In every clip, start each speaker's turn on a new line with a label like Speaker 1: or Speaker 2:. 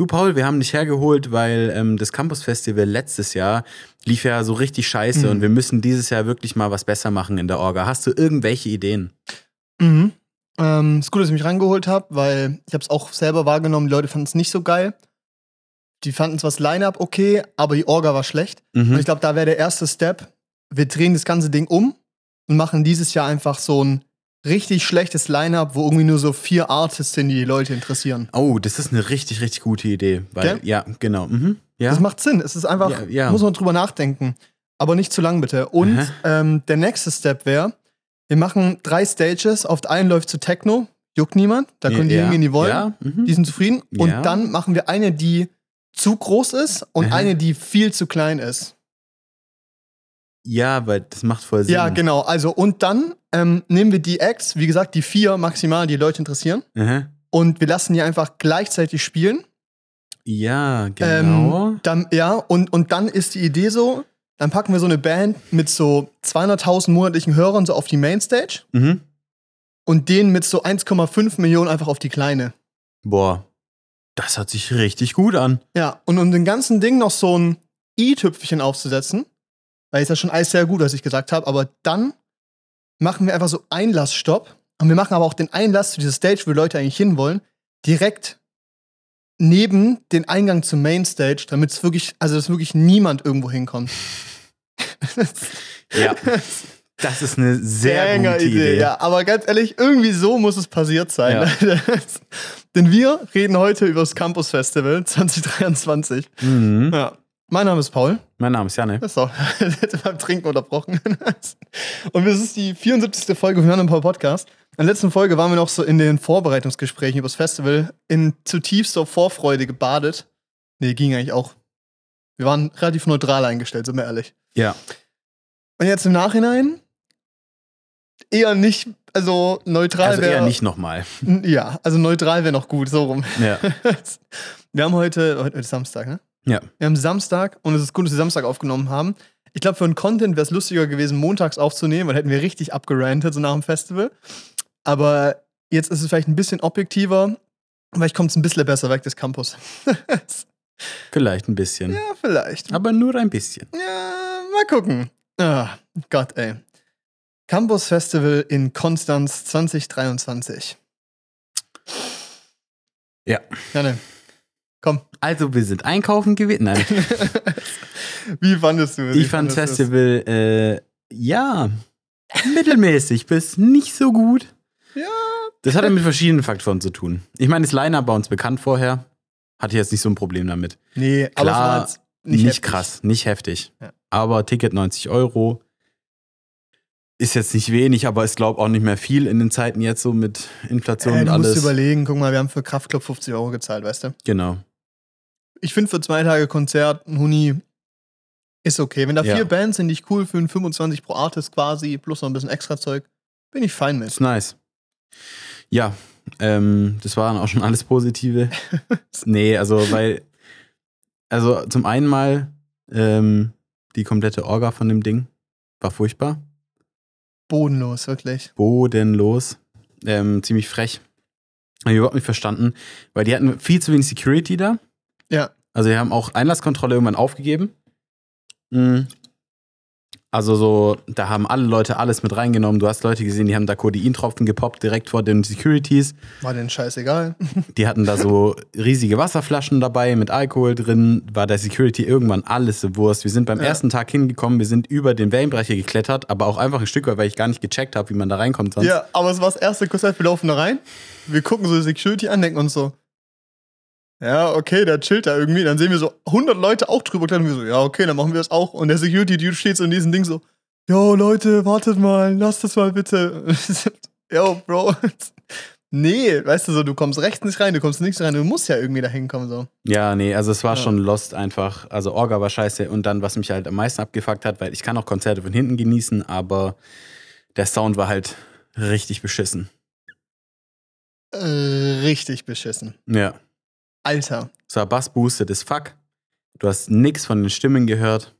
Speaker 1: Du, Paul, wir haben dich hergeholt, weil ähm, das Campus Festival letztes Jahr lief ja so richtig scheiße
Speaker 2: Mhm.
Speaker 1: und wir müssen dieses Jahr wirklich mal was besser machen in der Orga. Hast du irgendwelche Ideen?
Speaker 2: Mhm. Ähm, ist gut, dass ich mich rangeholt habe, weil ich habe es auch selber wahrgenommen, die Leute fanden es nicht so geil. Die fanden zwar das Line-Up okay, aber die Orga war schlecht.
Speaker 1: Mhm.
Speaker 2: Und ich glaube, da wäre der erste Step. Wir drehen das ganze Ding um und machen dieses Jahr einfach so ein richtig schlechtes Line-Up, wo irgendwie nur so vier Artists sind, die die Leute interessieren.
Speaker 1: Oh, das ist eine richtig, richtig gute Idee. Weil,
Speaker 2: Gell?
Speaker 1: ja, genau. Mhm. Ja.
Speaker 2: Das macht Sinn. Es ist einfach,
Speaker 1: Ja, ja.
Speaker 2: muss man drüber nachdenken. Aber nicht zu lang, bitte. Und ähm, der nächste Step wäre, wir machen drei Stages. Auf der einen läuft zu Techno, juckt niemand. Da können die hingehen, die wollen.
Speaker 1: Mhm.
Speaker 2: Die sind zufrieden. Und dann machen wir eine, die zu groß ist und
Speaker 1: Aha.
Speaker 2: eine, die viel zu klein ist.
Speaker 1: Ja, weil das macht voll Sinn.
Speaker 2: Ja, genau. Also, und dann ähm, nehmen wir die Acts, wie gesagt, die vier maximal, die Leute interessieren.
Speaker 1: Aha.
Speaker 2: Und wir lassen die einfach gleichzeitig spielen.
Speaker 1: Ja, genau.
Speaker 2: Ähm, dann, ja, und, und dann ist die Idee so, dann packen wir so eine Band mit so 200.000 monatlichen Hörern so auf die Mainstage
Speaker 1: mhm.
Speaker 2: und den mit so 1,5 Millionen einfach auf die kleine.
Speaker 1: Boah, das hört sich richtig gut an.
Speaker 2: Ja, und um den ganzen Ding noch so ein i-Tüpfchen aufzusetzen, weil ist ja schon alles sehr gut, was ich gesagt habe, aber dann machen wir einfach so Einlassstopp und wir machen aber auch den Einlass zu dieser Stage, wo Leute eigentlich hinwollen, direkt neben den Eingang zur Mainstage, damit es wirklich, also dass wirklich niemand irgendwo hinkommt.
Speaker 1: Ja. Das ist eine sehr
Speaker 2: Banger
Speaker 1: gute Idee.
Speaker 2: Ja, aber ganz ehrlich, irgendwie so muss es passiert sein.
Speaker 1: Ja.
Speaker 2: Denn wir reden heute über das Campus Festival 2023.
Speaker 1: Mhm.
Speaker 2: Ja. Mein Name ist Paul.
Speaker 1: Mein Name ist Janne.
Speaker 2: Das ist auch hätte beim Trinken unterbrochen. Und es ist die 74. Folge von Jan und Paul Podcast. In der letzten Folge waren wir noch so in den Vorbereitungsgesprächen über das Festival in zutiefster Vorfreude gebadet. Nee, ging eigentlich auch. Wir waren relativ neutral eingestellt, sind wir ehrlich.
Speaker 1: Ja.
Speaker 2: Und jetzt im Nachhinein eher nicht, also neutral
Speaker 1: Also
Speaker 2: wäre.
Speaker 1: eher nicht nochmal.
Speaker 2: Ja, also neutral wäre noch gut, so rum.
Speaker 1: Ja.
Speaker 2: Wir haben heute, heute ist Samstag, ne?
Speaker 1: Ja.
Speaker 2: Wir haben Samstag und es ist gut, dass wir Samstag aufgenommen haben. Ich glaube, für einen Content wäre es lustiger gewesen, montags aufzunehmen, weil hätten wir richtig abgerantet, so nach dem Festival. Aber jetzt ist es vielleicht ein bisschen objektiver, vielleicht kommt es ein bisschen besser weg des Campus.
Speaker 1: Vielleicht ein bisschen.
Speaker 2: ja, vielleicht.
Speaker 1: Aber nur ein bisschen.
Speaker 2: Ja, mal gucken. Ah, Gott, ey. Campus Festival in Konstanz 2023.
Speaker 1: Ja.
Speaker 2: Janne, komm.
Speaker 1: Also, wir sind einkaufen gewesen. Nein.
Speaker 2: Wie fandest du es?
Speaker 1: Ich fand das? Festival, äh, ja, mittelmäßig bis nicht so gut.
Speaker 2: Ja.
Speaker 1: Das hat ja mit verschiedenen Faktoren zu tun. Ich meine, das Line-Up war uns bekannt vorher. Hatte jetzt nicht so ein Problem damit.
Speaker 2: Nee, aber
Speaker 1: Klar,
Speaker 2: war jetzt
Speaker 1: Nicht,
Speaker 2: nicht,
Speaker 1: krass, nicht heftig.
Speaker 2: Ja.
Speaker 1: Aber Ticket 90 Euro ist jetzt nicht wenig, aber ist, glaube auch nicht mehr viel in den Zeiten jetzt so mit Inflation
Speaker 2: Äh,
Speaker 1: und
Speaker 2: du musst
Speaker 1: alles.
Speaker 2: überlegen, guck mal, wir haben für Kraftclub 50 Euro gezahlt, weißt du?
Speaker 1: Genau.
Speaker 2: Ich finde für zwei Tage Konzert ein Huni ist okay. Wenn da
Speaker 1: Ja.
Speaker 2: vier Bands sind, die ich cool finde, 25 pro Artist quasi, plus noch ein bisschen extra Zeug, bin ich fein mit.
Speaker 1: Ist nice. Ja, ähm, das waren auch schon alles Positive. nee, also, weil, also zum einen mal ähm, die komplette Orga von dem Ding war furchtbar.
Speaker 2: Bodenlos, wirklich.
Speaker 1: Bodenlos. Ähm, ziemlich frech. Hab ich überhaupt nicht verstanden, weil die hatten viel zu wenig Security da.
Speaker 2: Ja.
Speaker 1: Also, die haben auch Einlasskontrolle irgendwann aufgegeben. Mhm. Also so, da haben alle Leute alles mit reingenommen. Du hast Leute gesehen, die haben da Codeintropfen gepoppt direkt vor den Securities.
Speaker 2: War denen scheißegal.
Speaker 1: Die hatten da so riesige Wasserflaschen dabei mit Alkohol drin. War der Security irgendwann alles so Wurst. Wir sind beim
Speaker 2: Ja.
Speaker 1: ersten Tag hingekommen, wir sind über den Wellenbrecher geklettert, aber auch einfach ein Stück weit, weil ich gar nicht gecheckt habe, wie man da reinkommt sonst.
Speaker 2: Ja, aber es war das erste Konzert, wir laufen da rein. Wir gucken so die Security an, denken uns so, ja, okay, der chillt da irgendwie. Dann sehen wir so 100 Leute auch drüber. Und wir so, ja, okay, dann machen wir das auch. Und der Security-Dude steht so in diesem Ding so, yo, Leute, wartet mal, lasst das mal bitte. yo, Bro. nee, weißt du so, du kommst rechts nicht rein, du kommst links rein, du musst ja irgendwie da hinkommen, so.
Speaker 1: Ja, nee, also es war
Speaker 2: Ja.
Speaker 1: schon lost einfach. Also Orga war scheiße und dann, was mich halt am meisten abgefuckt hat, weil ich kann auch Konzerte von hinten genießen, aber der Sound war halt richtig beschissen.
Speaker 2: Äh, richtig beschissen.
Speaker 1: Ja.
Speaker 2: Alter.
Speaker 1: Es war bassboosted as fuck. Du hast nix von den Stimmen gehört.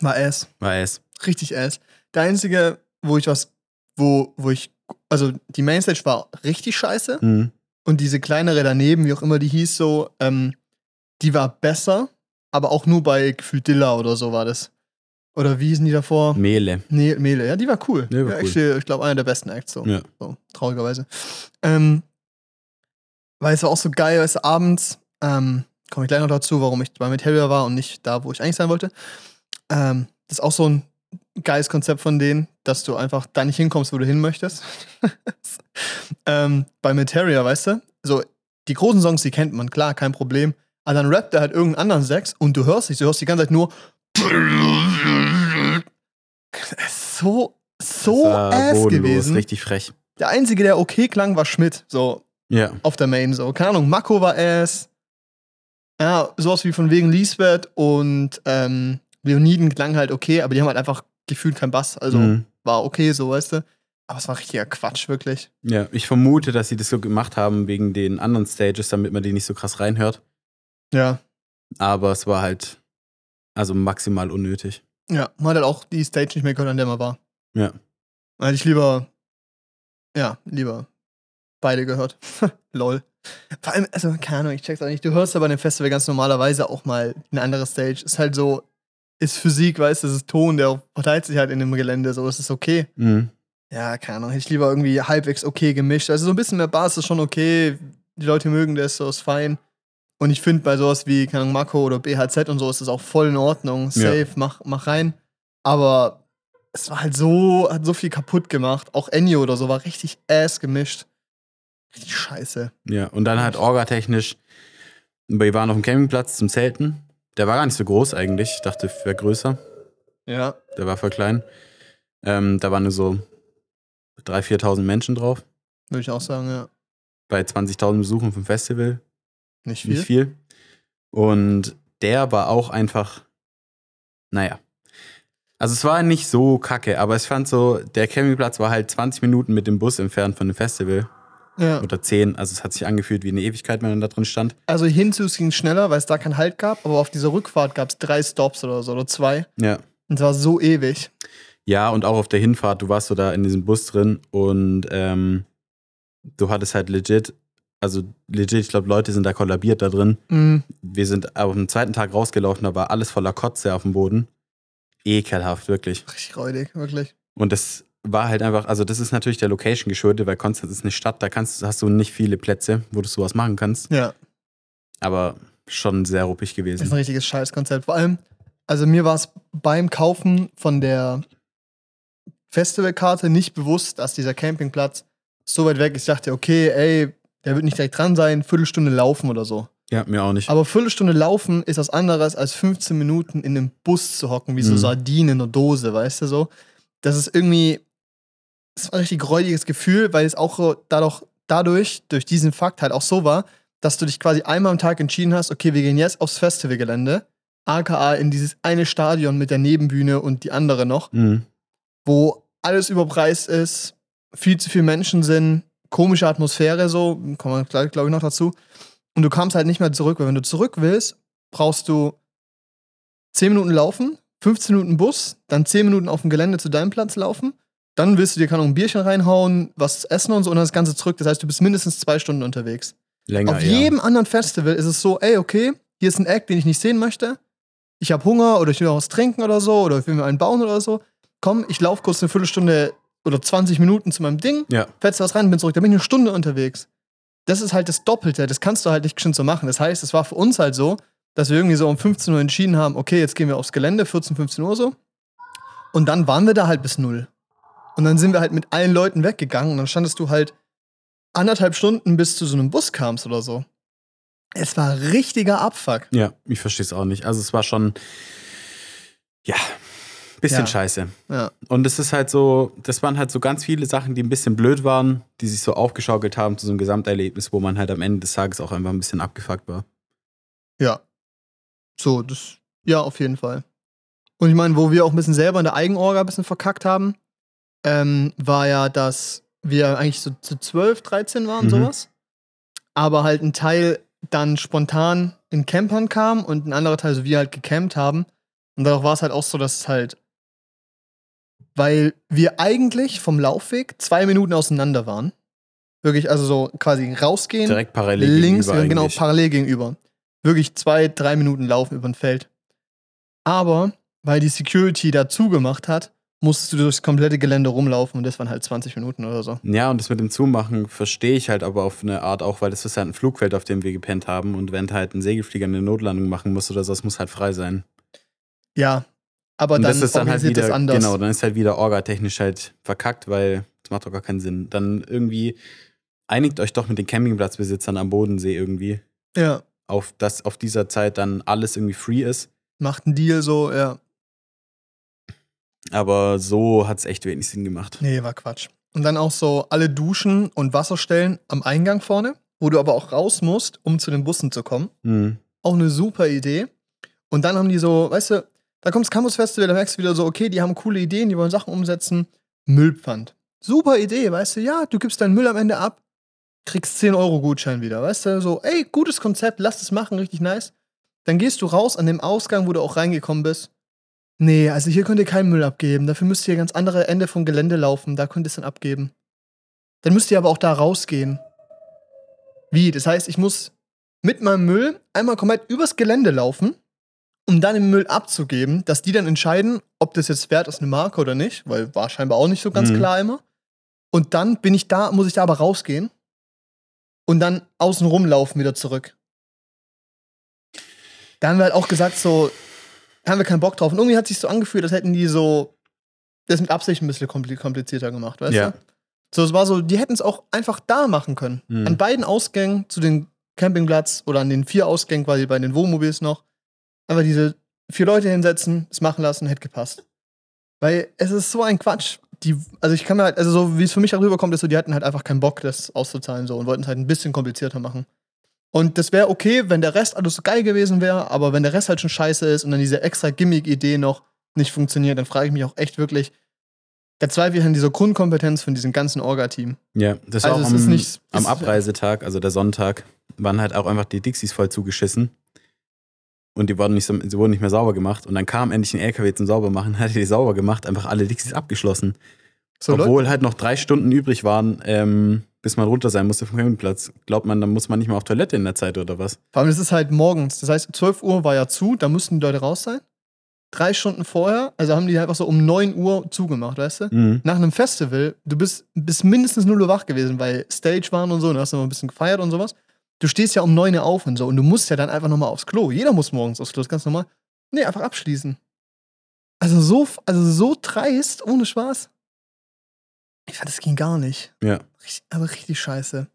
Speaker 2: War ass.
Speaker 1: War es.
Speaker 2: Richtig ass. Der einzige, wo ich was, wo, wo ich, also die Mainstage war richtig scheiße.
Speaker 1: Mhm.
Speaker 2: Und diese kleinere daneben, wie auch immer die hieß, so, ähm, die war besser, aber auch nur bei gefühlt Dilla oder so war das. Oder wie hießen die davor?
Speaker 1: Mehle.
Speaker 2: Nee, Mele, ja, die war cool.
Speaker 1: Nee, war
Speaker 2: ja,
Speaker 1: cool.
Speaker 2: actually, ich glaube, einer der besten Acts, so.
Speaker 1: Ja.
Speaker 2: so traurigerweise. Ähm, weil es war auch so geil, weißt du, abends, ähm, komme ich gleich noch dazu, warum ich bei Materia war und nicht da, wo ich eigentlich sein wollte. Ähm, das ist auch so ein geiles Konzept von denen, dass du einfach da nicht hinkommst, wo du hin möchtest. ähm, bei Materia, weißt du, so die großen Songs, die kennt man, klar, kein Problem. Aber dann rappt er halt irgendeinen anderen Sex und du hörst dich, du hörst die ganze Zeit nur so, so ass gewesen.
Speaker 1: Richtig frech.
Speaker 2: Der einzige, der okay klang, war Schmidt, so
Speaker 1: Ja.
Speaker 2: auf der Main, so. Keine Ahnung, Mako war ass. Ja, sowas wie von wegen Lisbeth und ähm, Leoniden klang halt okay, aber die haben halt einfach gefühlt keinen Bass. Also
Speaker 1: Mhm.
Speaker 2: war okay, so, weißt du. Aber es war richtiger Quatsch, wirklich.
Speaker 1: Ja, ich vermute, dass sie das so gemacht haben wegen den anderen Stages, damit man die nicht so krass reinhört.
Speaker 2: Ja.
Speaker 1: Aber es war halt also maximal unnötig.
Speaker 2: Ja, man hat halt auch die Stage nicht mehr gehört, an der man war.
Speaker 1: Ja.
Speaker 2: Hätte ich lieber, ja, lieber beide gehört. Lol. Vor allem, also, keine Ahnung, ich check's auch nicht. Du hörst aber in dem Festival ganz normalerweise auch mal eine andere Stage. Ist halt so, ist Physik, weißt du, das ist Ton, der verteilt sich halt in dem Gelände, so ist es okay.
Speaker 1: Mhm.
Speaker 2: Ja, keine Ahnung, hätte ich lieber irgendwie halbwegs okay gemischt. Also so ein bisschen mehr Bass ist schon okay. Die Leute mögen das, so ist fein. Und ich finde bei sowas wie, keine Ahnung, Mako oder BHZ und so ist das auch voll in Ordnung. Safe, mach, mach rein. Aber es war halt so, hat so viel kaputt gemacht. Auch Ennio oder so war richtig ass gemischt. Richtig scheiße.
Speaker 1: Ja, und dann halt orgatechnisch. Wir waren auf dem Campingplatz zum Zelten. Der war gar nicht so groß eigentlich. Ich dachte, wäre größer.
Speaker 2: Ja.
Speaker 1: Der war voll klein. Ähm, da waren nur so 3.000, 4.000 Menschen drauf.
Speaker 2: Würde ich auch sagen, ja.
Speaker 1: Bei 20.000 Besuchern vom Festival.
Speaker 2: Nicht viel.
Speaker 1: Nicht viel. Und der war auch einfach, naja. Also es war nicht so kacke, aber ich fand so, der Campingplatz war halt 20 Minuten mit dem Bus entfernt von dem Festival.
Speaker 2: Ja.
Speaker 1: Oder 10. Also es hat sich angefühlt wie eine Ewigkeit, wenn man da drin stand.
Speaker 2: Also hinzu es ging schneller, weil es da keinen Halt gab, aber auf dieser Rückfahrt gab es drei Stops oder so, oder zwei.
Speaker 1: Ja.
Speaker 2: Und es war so ewig.
Speaker 1: Ja, und auch auf der Hinfahrt, du warst so da in diesem Bus drin und ähm, du hattest halt legit, also legit, ich glaube, Leute sind da kollabiert da drin.
Speaker 2: Mhm.
Speaker 1: Wir sind auf dem zweiten Tag rausgelaufen, da war alles voller Kotze auf dem Boden. Ekelhaft, wirklich.
Speaker 2: Richtig räudig, wirklich.
Speaker 1: Und das war halt einfach, also das ist natürlich der Location geschuldet, weil Konstanz ist eine Stadt, da kannst, hast du nicht viele Plätze, wo du sowas machen kannst.
Speaker 2: Ja.
Speaker 1: Aber schon sehr ruppig
Speaker 2: Das ist ein
Speaker 1: gewesen.
Speaker 2: richtiges Scheißkonzept. Vor allem, also mir war es beim Kaufen von der Festivalkarte nicht bewusst, dass dieser Campingplatz so weit weg ist. Ich dachte, okay, ey, der wird nicht direkt dran sein, Viertelstunde laufen oder so.
Speaker 1: Ja, mir auch nicht.
Speaker 2: Aber Viertelstunde laufen ist was anderes, als 15 Minuten in einem Bus zu hocken, wie so
Speaker 1: Mhm.
Speaker 2: Sardinen in einer Dose, weißt du so? Das ist irgendwie, das war ein richtig räudiges Gefühl, weil es auch dadurch, dadurch, durch diesen Fakt halt auch so war, dass du dich quasi einmal am Tag entschieden hast, okay, wir gehen jetzt aufs Festivalgelände, aka in dieses eine Stadion mit der Nebenbühne und die andere noch,
Speaker 1: Mhm.
Speaker 2: wo alles überpreist ist, viel zu viele Menschen sind, komische Atmosphäre so, kommen wir gleich, glaube ich, noch dazu. Und du kamst halt nicht mehr zurück, weil wenn du zurück willst, brauchst du 10 Minuten laufen, 15 Minuten Bus, dann 10 Minuten auf dem Gelände zu deinem Platz laufen, dann willst du dir, keine Ahnung, ein Bierchen reinhauen, was essen und so und dann das Ganze zurück. Das heißt, du bist mindestens zwei Stunden unterwegs.
Speaker 1: Länger,
Speaker 2: Auf
Speaker 1: ja.
Speaker 2: jedem anderen Festival ist es so, ey, okay, hier ist ein Act, den ich nicht sehen möchte. Ich habe Hunger oder ich will noch was trinken oder so oder ich will mir einen bauen oder so. Komm, ich laufe kurz eine Viertelstunde oder 20 Minuten zu meinem Ding,
Speaker 1: Ja,
Speaker 2: fetz was rein, bin zurück. Da bin ich eine Stunde unterwegs. Das ist halt das Doppelte. Das kannst du halt nicht geschwind so machen. Das heißt, es war für uns halt so, dass wir irgendwie so um 15 Uhr entschieden haben, okay, jetzt gehen wir aufs Gelände, 14, 15 Uhr so. Und dann waren wir da halt bis null. Und dann sind wir halt mit allen Leuten weggegangen und dann standest du halt anderthalb Stunden, bis du so einem Bus kamst oder so. Es war richtiger Abfuck.
Speaker 1: ja, ich verstehe es auch nicht. Also es war schon, ja, bisschen
Speaker 2: Ja.
Speaker 1: scheiße.
Speaker 2: Ja.
Speaker 1: Und es ist halt so, das waren halt so ganz viele Sachen, die ein bisschen blöd waren, die sich so aufgeschaukelt haben zu so einem Gesamterlebnis, wo man halt am Ende des Tages auch einfach ein bisschen abgefuckt war.
Speaker 2: Ja. So, das, ja, auf jeden Fall. Und ich meine, wo wir auch ein bisschen selber in der Eigenorga ein bisschen verkackt haben, ähm, war ja, dass wir eigentlich so zu 12, 13 waren,
Speaker 1: Mhm.
Speaker 2: sowas. Aber halt ein Teil dann spontan in Campern kam und ein anderer Teil, so wir halt gecampt haben. Und dadurch war es halt auch so, dass es halt, weil wir eigentlich vom Laufweg zwei Minuten auseinander waren. Wirklich, also so quasi rausgehen,
Speaker 1: Direkt parallel
Speaker 2: links,
Speaker 1: gegenüber
Speaker 2: genau,
Speaker 1: eigentlich.
Speaker 2: parallel gegenüber. Wirklich zwei, drei Minuten laufen über ein Feld. Aber weil die Security da zugemacht hat, musstest du durchs komplette Gelände rumlaufen und das waren halt 20 Minuten oder so.
Speaker 1: Ja, und das mit dem Zumachen verstehe ich halt aber auf eine Art auch, weil das ist halt ein Flugfeld, auf dem wir gepennt haben. Und wenn halt ein Segelflieger eine Notlandung machen muss oder so, das muss halt frei sein.
Speaker 2: Ja, aber
Speaker 1: und
Speaker 2: dann,
Speaker 1: das ist dann halt wieder,
Speaker 2: das anders.
Speaker 1: genau, dann ist halt wieder orgatechnisch halt verkackt, weil das macht doch gar keinen Sinn. Dann irgendwie einigt euch doch mit den Campingplatzbesitzern am Bodensee irgendwie
Speaker 2: Ja,
Speaker 1: auf, dass auf dieser Zeit dann alles irgendwie free ist.
Speaker 2: macht einen Deal so, ja.
Speaker 1: Aber so hat es echt wenig Sinn gemacht.
Speaker 2: Nee, war Quatsch. Und dann auch so alle Duschen und Wasserstellen am Eingang vorne, wo du aber auch raus musst, um zu den Bussen zu kommen.
Speaker 1: Mhm.
Speaker 2: Auch eine super Idee. Und dann haben die so, weißt du, da kommt das Campus Festival, da merkst du wieder so, okay, die haben coole Ideen, die wollen Sachen umsetzen. Müllpfand. Super Idee, weißt du, ja, du gibst deinen Müll am Ende ab, kriegst 10 Euro Gutschein wieder, weißt du, so, ey, gutes Konzept, lass das machen, richtig nice. Dann gehst du raus an dem Ausgang, wo du auch reingekommen bist. Nee, also hier könnt ihr keinen Müll abgeben, dafür müsst ihr ganz andere Ende vom Gelände laufen, da könnt ihr es dann abgeben. Dann müsst ihr aber auch da rausgehen. Wie? Das heißt, ich muss mit meinem Müll einmal komplett übers Gelände laufen, um dann den Müll abzugeben, dass die dann entscheiden, ob das jetzt wert ist, eine Marke oder nicht, weil war scheinbar auch nicht so ganz
Speaker 1: Mhm.
Speaker 2: klar immer. Und dann bin ich da, muss ich da aber rausgehen und dann außen rumlaufen wieder zurück. Da haben wir halt auch gesagt, so, haben wir keinen Bock drauf. Und irgendwie hat sich so angefühlt, als hätten die so das mit Absicht ein bisschen kompli- komplizierter gemacht, weißt
Speaker 1: Ja.
Speaker 2: du? So, es war so, die hätten es auch einfach da machen können.
Speaker 1: Mhm.
Speaker 2: An beiden Ausgängen zu den Campingplatz oder an den vier Ausgängen, quasi bei den Wohnmobils noch, einfach diese vier Leute hinsetzen, es machen lassen, hätte gepasst. Weil es ist so ein Quatsch. Die, also ich kann mir halt, also so wie es für mich auch rüberkommt, ist so, die hatten halt einfach keinen Bock, das auszuzahlen so und wollten es halt ein bisschen komplizierter machen. Und das wäre okay, wenn der Rest alles so geil gewesen wäre, aber wenn der Rest halt schon scheiße ist und dann diese extra Gimmick-Idee noch nicht funktioniert, dann frage ich mich auch echt wirklich, da zweifle ich an dieser Grundkompetenz von diesem ganzen Orga-Team.
Speaker 1: Ja, das
Speaker 2: Also
Speaker 1: auch am,
Speaker 2: ist nicht-
Speaker 1: am Abreisetag, also der Sonntag, waren halt auch einfach die Dixies voll zugeschissen. Und die wurden nicht, so, sie wurden nicht mehr sauber gemacht. Und dann kam endlich ein LKW zum Saubermachen, hat die sauber gemacht, einfach alle Dixies abgeschlossen.
Speaker 2: So, Leute,
Speaker 1: Obwohl halt noch drei Stunden übrig waren, ähm, bis man runter sein musste vom Campingplatz. Glaubt man, dann muss man nicht mehr auf Toilette in der Zeit oder was?
Speaker 2: Vor allem, das ist halt morgens. Das heißt, 12 Uhr war ja zu, da müssten die Leute raus sein. Drei Stunden vorher, also haben die einfach so um 9 Uhr zugemacht, weißt du?
Speaker 1: Mhm.
Speaker 2: Nach einem Festival, du bist bis mindestens 0 Uhr wach gewesen, weil Stage waren und so, und du hast noch ein bisschen gefeiert und sowas. Du stehst ja um 9 Uhr auf und so, und du musst ja dann einfach nochmal aufs Klo. Jeder muss morgens aufs Klo, das ist ganz normal. Nee, einfach abschließen. Also so, also so dreist, ohne Spaß. Ich fand, das ging gar nicht.
Speaker 1: Ja.
Speaker 2: Richtig, aber richtig scheiße.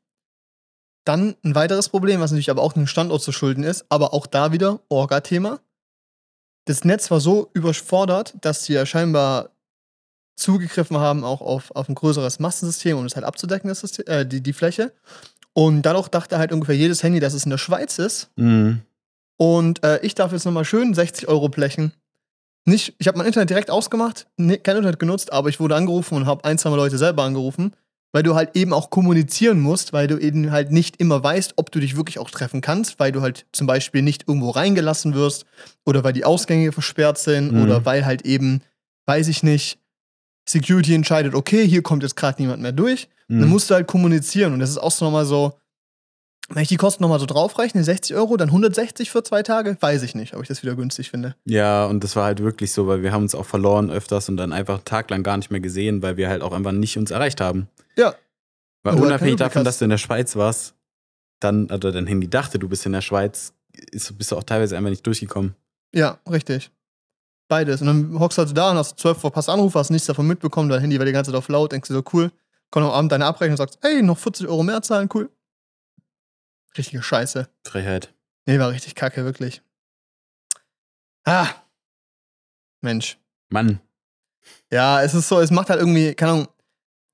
Speaker 2: Dann ein weiteres Problem, was natürlich aber auch dem Standort zu schulden ist, aber auch da wieder Orga-Thema. Das Netz war so überfordert, dass sie ja scheinbar zugegriffen haben auch auf, auf ein größeres Mastensystem, um es halt abzudecken, das System, äh, die, die Fläche. Und dadurch dachte halt ungefähr jedes Handy, dass es in der Schweiz ist.
Speaker 1: Mhm.
Speaker 2: Und äh, ich darf jetzt nochmal schön 60 Euro blechen. Nicht, ich habe mein Internet direkt ausgemacht, nee, kein Internet genutzt, aber ich wurde angerufen und habe ein, zwei Leute selber angerufen, weil du halt eben auch kommunizieren musst, weil du eben halt nicht immer weißt, ob du dich wirklich auch treffen kannst, weil du halt zum Beispiel nicht irgendwo reingelassen wirst oder weil die Ausgänge versperrt sind
Speaker 1: Mhm.
Speaker 2: oder weil halt eben, weiß ich nicht, Security entscheidet, okay, hier kommt jetzt gerade niemand mehr durch.
Speaker 1: Mhm.
Speaker 2: Dann musst du halt kommunizieren. Und das ist auch so nochmal so, wenn ich die Kosten nochmal so draufrechne, 60 Euro, dann 160 für zwei Tage, weiß ich nicht, ob ich das wieder günstig finde.
Speaker 1: Ja, und das war halt wirklich so, weil wir haben uns auch verloren öfters und dann einfach einen Tag lang gar nicht mehr gesehen, weil wir halt auch einfach nicht uns erreicht haben.
Speaker 2: Ja.
Speaker 1: Weil
Speaker 2: halt
Speaker 1: unabhängig davon, dass du in der Schweiz warst, dann, oder dein Handy dachte, du bist in der Schweiz, ist, bist du auch teilweise einfach nicht durchgekommen.
Speaker 2: Ja, richtig. Beides. Und dann hockst du halt da und hast 12 verpasst Anrufe, hast nichts davon mitbekommen, dein Handy war die ganze Zeit auf laut, denkst du so, cool. Kommt am Abend deine Abrechnung und sagst, ey, noch 40 Euro mehr zahlen, cool. Richtige Scheiße.
Speaker 1: Frechheit.
Speaker 2: Nee, war richtig kacke, wirklich. Ah. Mensch.
Speaker 1: Mann.
Speaker 2: Ja, es ist so, es macht halt irgendwie, keine Ahnung,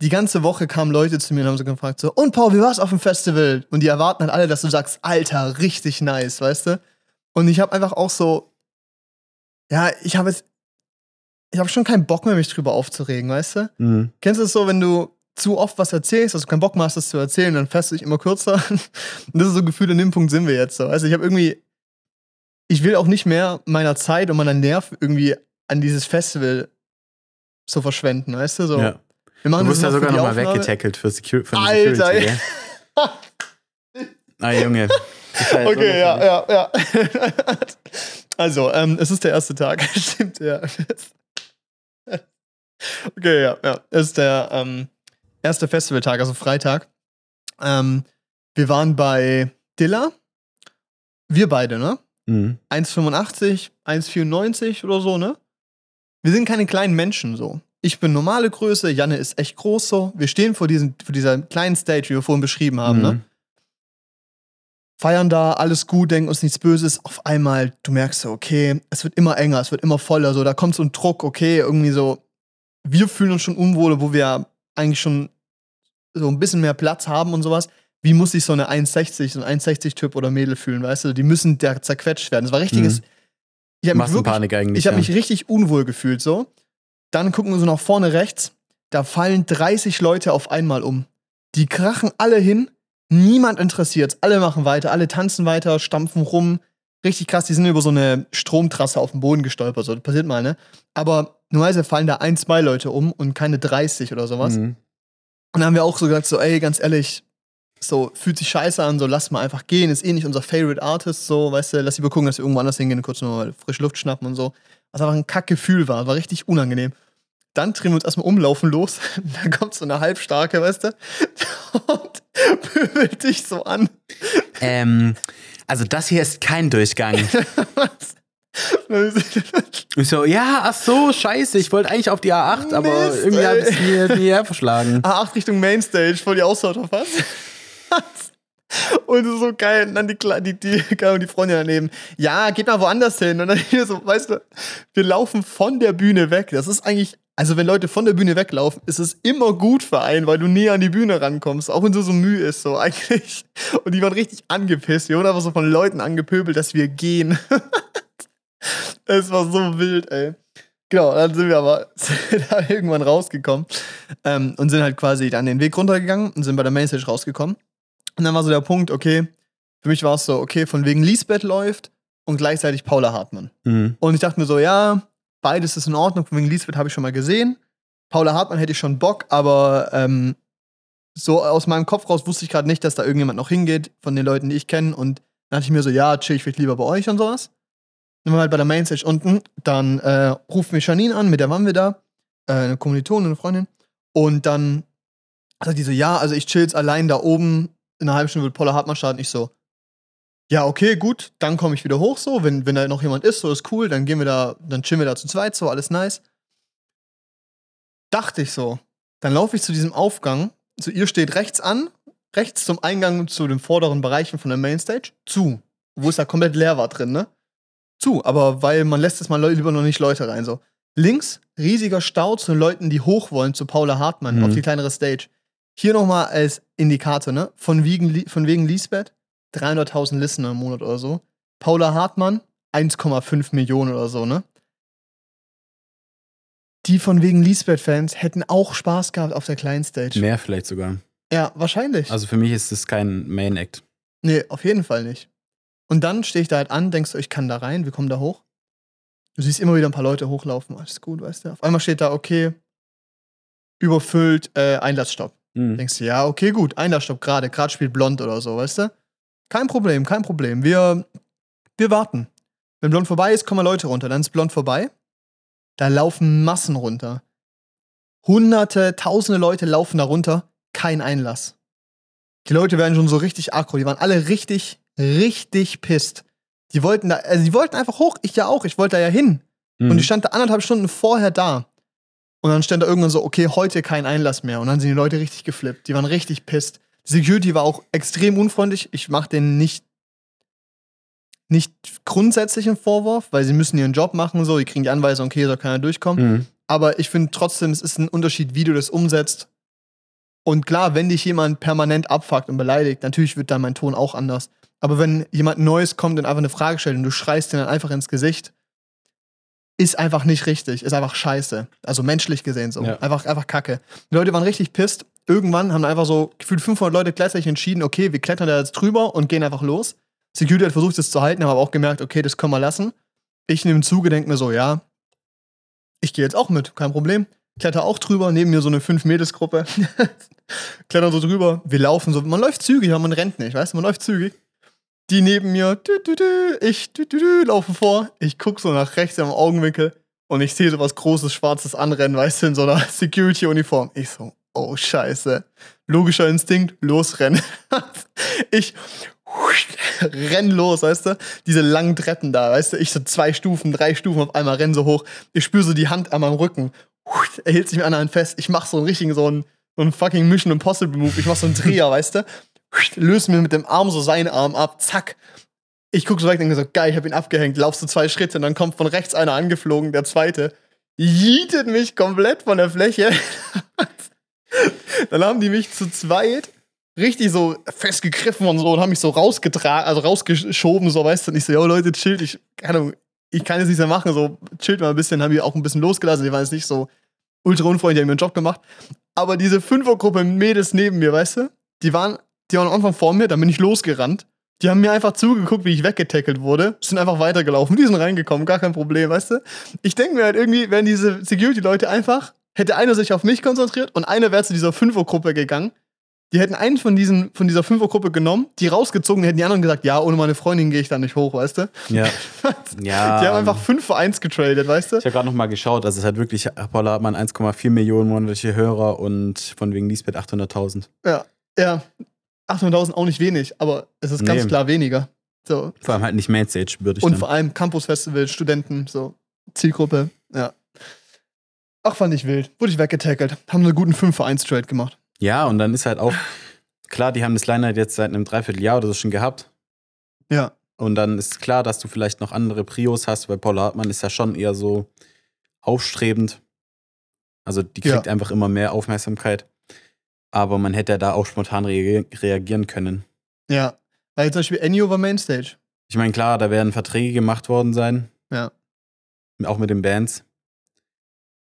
Speaker 2: die ganze Woche kamen Leute zu mir und haben so gefragt, so, und Paul, wie war's auf dem Festival? Und die erwarten halt alle, dass du sagst, Alter, richtig nice, weißt du? Und ich habe einfach auch so, ja, ich habe jetzt, ich habe schon keinen Bock mehr, mich drüber aufzuregen, weißt du?
Speaker 1: Mhm.
Speaker 2: Kennst du es so, wenn du zu oft was erzählst, dass du keinen Bock mehr hast, das zu erzählen, dann fährst du dich immer kürzer? Und das ist so gefühlt, an dem Punkt sind wir jetzt so. Also ich habe irgendwie, ich will auch nicht mehr meiner Zeit und meiner Nerv irgendwie an dieses Festival zu verschwenden, weißt du? So.
Speaker 1: Ja.
Speaker 2: Wir machen
Speaker 1: Du
Speaker 2: das
Speaker 1: wirst ja sogar nochmal weggetackelt für, Secu für die
Speaker 2: Alter,
Speaker 1: Security,
Speaker 2: ey.
Speaker 1: gell? Ah, Junge. Halt
Speaker 2: Okay, ja, ja, ja. Also, ähm, es ist der erste Tag. Stimmt, ja. Okay, ja, ja. Es ist der ähm, erste Festivaltag, also Freitag. Ähm, wir waren bei Dilla. Wir beide, ne?
Speaker 1: Mhm.
Speaker 2: 1,85, 1,94 oder so, ne? Wir sind keine kleinen Menschen so. Ich bin normale Größe, Janne ist echt groß so. Wir stehen vor, diesem, vor dieser kleinen Stage, wie wir vorhin beschrieben haben, ne?
Speaker 1: Mhm.
Speaker 2: feiern da, alles gut, denken uns nichts Böses. Auf einmal, du merkst so, okay, es wird immer enger, es wird immer voller, so, da kommt so ein Druck, okay, irgendwie so, wir fühlen uns schon unwohl, wo wir eigentlich schon so ein bisschen mehr Platz haben und sowas. Wie muss sich so eine 1,60, so ein 1,60-Typ oder Mädel fühlen, weißt du? Die müssen der zerquetscht werden. Das war richtiges.
Speaker 1: Mhm.
Speaker 2: Ich habe mich wirklich ich habe
Speaker 1: ja.
Speaker 2: mich richtig unwohl gefühlt so. Dann gucken wir so nach vorne rechts. Da fallen 30 Leute auf einmal um. Die krachen alle hin. Niemand interessiert. Alle machen weiter. Alle tanzen weiter, stampfen rum. Richtig krass. Die sind über so eine Stromtrasse auf dem Boden gestolpert. So, das passiert mal, ne? Aber normalerweise fallen da ein, zwei Leute um und keine 30 oder sowas.
Speaker 1: Mhm.
Speaker 2: Und dann haben wir auch so gesagt, so, ey, ganz ehrlich, so, fühlt sich scheiße an, so, lass mal einfach gehen, ist eh nicht unser Favorite Artist, so, weißt du, lass lieber gucken, dass wir irgendwo anders hingehen kurz nochmal frische Luft schnappen und so. Was einfach ein Kackgefühl war, war richtig unangenehm. Dann drehen wir uns erstmal umlaufen los, dann kommt so eine Halbstarke, weißt du, und pöbelt dich so an.
Speaker 1: Ähm, also das hier ist kein Durchgang. Ich so, ja, ach so, scheiße, ich wollte eigentlich auf die A8, aber
Speaker 2: Mist,
Speaker 1: irgendwie hab
Speaker 2: ey.
Speaker 1: ich mir die herverschlagen.
Speaker 2: A8 Richtung Mainstage, voll die Ausfahrt verpasst. Und so geil. Und dann die, die, die, die, die Freundin daneben. Ja, geht mal woanders hin. Und dann hier so, weißt du, wir laufen von der Bühne weg. Das ist eigentlich, also wenn Leute von der Bühne weglaufen, ist es immer gut für einen, weil du näher an die Bühne rankommst. Auch wenn so so Mühe ist, so eigentlich. Und die waren richtig angepisst. Wir wurden aber so von Leuten angepöbelt, dass wir gehen. Es war so wild, ey. Genau, dann sind wir aber da irgendwann rausgekommen ähm, und sind halt quasi dann den Weg runtergegangen und sind bei der Mainstage rausgekommen. Und dann war so der Punkt, okay, für mich war es so, okay, von wegen Lisbeth läuft und gleichzeitig Paula Hartmann.
Speaker 1: Mhm.
Speaker 2: Und ich dachte mir so, ja, beides ist in Ordnung, von wegen Lisbeth habe ich schon mal gesehen. Paula Hartmann hätte ich schon Bock, aber ähm, so aus meinem Kopf raus wusste ich gerade nicht, dass da irgendjemand noch hingeht von den Leuten, die ich kenne. Und dann dachte ich mir so, ja, chill ich vielleicht lieber bei euch und sowas. Waren wir halt bei der Mainstage unten. Dann äh, ruft mich Janine an, mit der waren wir da. Äh, eine Kommilitonin, eine Freundin. Und dann sagt die so, ja, also ich chill jetzt allein da oben. In einer halben Stunde wird Paula Hartmann starten. Ich so, ja, okay, gut, dann komme ich wieder hoch so. Wenn, wenn da noch jemand ist, so ist cool, dann gehen wir da, dann chillen wir da zu zweit, so, alles nice. Dachte ich so. Dann laufe ich zu diesem Aufgang. So, ihr steht rechts an, rechts zum Eingang zu den vorderen Bereichen von der Mainstage, zu. Wo es da komplett leer war drin, ne? Zu, aber weil man lässt es mal lieber noch nicht Leute rein, so. Links, riesiger Stau zu den Leuten, die hoch wollen zu Paula Hartmann
Speaker 1: Mhm.
Speaker 2: auf die kleinere Stage. Hier nochmal als Indikator, ne? Von wegen, von wegen Lisbeth, 300.000 Listener im Monat oder so. Paula Hartmann, 1,5 Millionen oder so, ne? Die von wegen Lisbeth-Fans hätten auch Spaß gehabt auf der kleinen Stage.
Speaker 1: Mehr vielleicht sogar.
Speaker 2: Ja, wahrscheinlich.
Speaker 1: Also für mich ist das kein Main Act.
Speaker 2: nee, auf jeden Fall nicht. Und dann stehe ich da halt an, denkst du, ich kann da rein, wir kommen da hoch. Du siehst immer wieder ein paar Leute hochlaufen, alles gut, weißt du. Auf einmal steht da, okay, überfüllt, äh, Einlassstopp.
Speaker 1: Mhm.
Speaker 2: Denkst du, ja, okay, gut, Einlassstopp gerade, gerade spielt Blond oder so, weißt du? Kein Problem, kein Problem. Wir, wir warten. Wenn Blond vorbei ist, kommen Leute runter. Dann ist Blond vorbei. Da laufen Massen runter. Hunderte, tausende Leute laufen da runter. Kein Einlass. Die Leute werden schon so richtig aggro. Die waren alle richtig, richtig pisst. Die wollten da, also die wollten einfach hoch. Ich ja auch. Ich wollte da ja hin.
Speaker 1: Mhm.
Speaker 2: Und ich stand da anderthalb Stunden vorher da. Und dann stand da irgendwann so, okay, heute kein Einlass mehr. Und dann sind die Leute richtig geflippt. Die waren richtig pisst. Die Security war auch extrem unfreundlich. Ich mache denen nicht, nicht grundsätzlich einen Vorwurf, weil sie müssen ihren Job machen, so. Die kriegen die Anweisung, okay, soll keiner durchkommen.
Speaker 1: Mhm.
Speaker 2: Aber ich finde trotzdem, es ist ein Unterschied, wie du das umsetzt. Und klar, wenn dich jemand permanent abfuckt und beleidigt, natürlich wird dann mein Ton auch anders. Aber wenn jemand Neues kommt und einfach eine Frage stellt und du schreist den dann einfach ins Gesicht, ist einfach nicht richtig, ist einfach scheiße. Also menschlich gesehen so.
Speaker 1: Ja.
Speaker 2: Einfach, einfach kacke. Die Leute waren richtig pisst. Irgendwann haben einfach so gefühlt 500 Leute gleichzeitig entschieden, okay, wir klettern da jetzt drüber und gehen einfach los. Security hat versucht, das zu halten, haben aber auch gemerkt, okay, das können wir lassen. Ich nehme Zuge, denke mir so, ja, ich gehe jetzt auch mit, kein Problem. Kletter auch drüber, neben mir so eine 5-Mädels-Gruppe. Klettern so drüber, wir laufen so, man läuft zügig, aber man rennt nicht, weißt du, man läuft zügig. Die neben mir, dü, dü, dü, ich dü, dü, laufen vor, ich guck so nach rechts am Augenwinkel und ich sehe so was Großes, Schwarzes anrennen, weißt du, in so einer Security-Uniform. Ich so, oh Scheiße. Logischer Instinkt, losrennen. ich renn los, weißt du? Diese langen Treppen da, weißt du? Ich so zwei Stufen, drei Stufen auf einmal renn so hoch. Ich spüre so die Hand an meinem Rücken. Er hält sich mir an der Hand fest. Ich mach so einen richtigen, so einen, so einen fucking Mission Impossible Move. Ich mach so einen Dreher, weißt du? Löse mir mit dem Arm so seinen Arm ab. Zack. Ich guck so weg denke so, geil, ich hab ihn abgehängt. Laufst du zwei Schritte und dann kommt von rechts einer angeflogen, der zweite. Jietet mich komplett von der Fläche. dann haben die mich zu zweit richtig so festgegriffen und so und haben mich so rausgetragen, also rausgeschoben, so, weißt du, und ich so, yo, Leute, chillt, ich, keine Ahnung, ich kann jetzt nichts mehr machen, so, chillt mal ein bisschen, haben die auch ein bisschen losgelassen, die waren jetzt nicht so ultra unfreundlich, die haben ihren Job gemacht, aber diese Fünfergruppe Mädels neben mir, weißt du, die waren, die waren am Anfang vor mir, dann bin ich losgerannt, die haben mir einfach zugeguckt, wie ich weggetackelt wurde, sind einfach weitergelaufen, die sind reingekommen, gar kein Problem, weißt du, ich denke mir halt irgendwie, wenn diese Security-Leute einfach, hätte einer sich auf mich konzentriert und einer wäre zu dieser Fünfergruppe gegangen, die hätten einen von, diesen, von dieser Fünfergruppe genommen, die rausgezogen, hätten die anderen gesagt, ja, ohne meine Freundin gehe ich da nicht hoch, weißt du?
Speaker 1: Ja.
Speaker 2: ja. Die haben einfach 5 für 1 getradet, weißt du?
Speaker 1: Ich habe gerade nochmal geschaut, also es hat wirklich, Paula Hartmann 1,4 Millionen monatliche Hörer und von wegen Lisbeth 800.000.
Speaker 2: Ja, ja. 800.000 auch nicht wenig, aber es ist ganz nee. klar weniger. So.
Speaker 1: Vor allem halt nicht Mainstage, würde ich
Speaker 2: Und
Speaker 1: dann.
Speaker 2: vor allem Campus-Festival, Studenten, so Zielgruppe, ja. Ach, fand ich wild. Wurde ich weggetackelt. Haben einen guten 5 für 1 Trade gemacht.
Speaker 1: Ja, und dann ist halt auch, klar, die haben das Line jetzt seit einem Dreivierteljahr oder so schon gehabt.
Speaker 2: Ja.
Speaker 1: Und dann ist klar, dass du vielleicht noch andere Prios hast, weil Paula Hartmann ist ja schon eher so aufstrebend. Also die kriegt ja. einfach immer mehr Aufmerksamkeit. Aber man hätte ja da auch spontan re reagieren können.
Speaker 2: Ja, weil zum Beispiel Ennio war Mainstage.
Speaker 1: Ich meine, klar, da werden Verträge gemacht worden sein.
Speaker 2: Ja.
Speaker 1: Auch mit den Bands.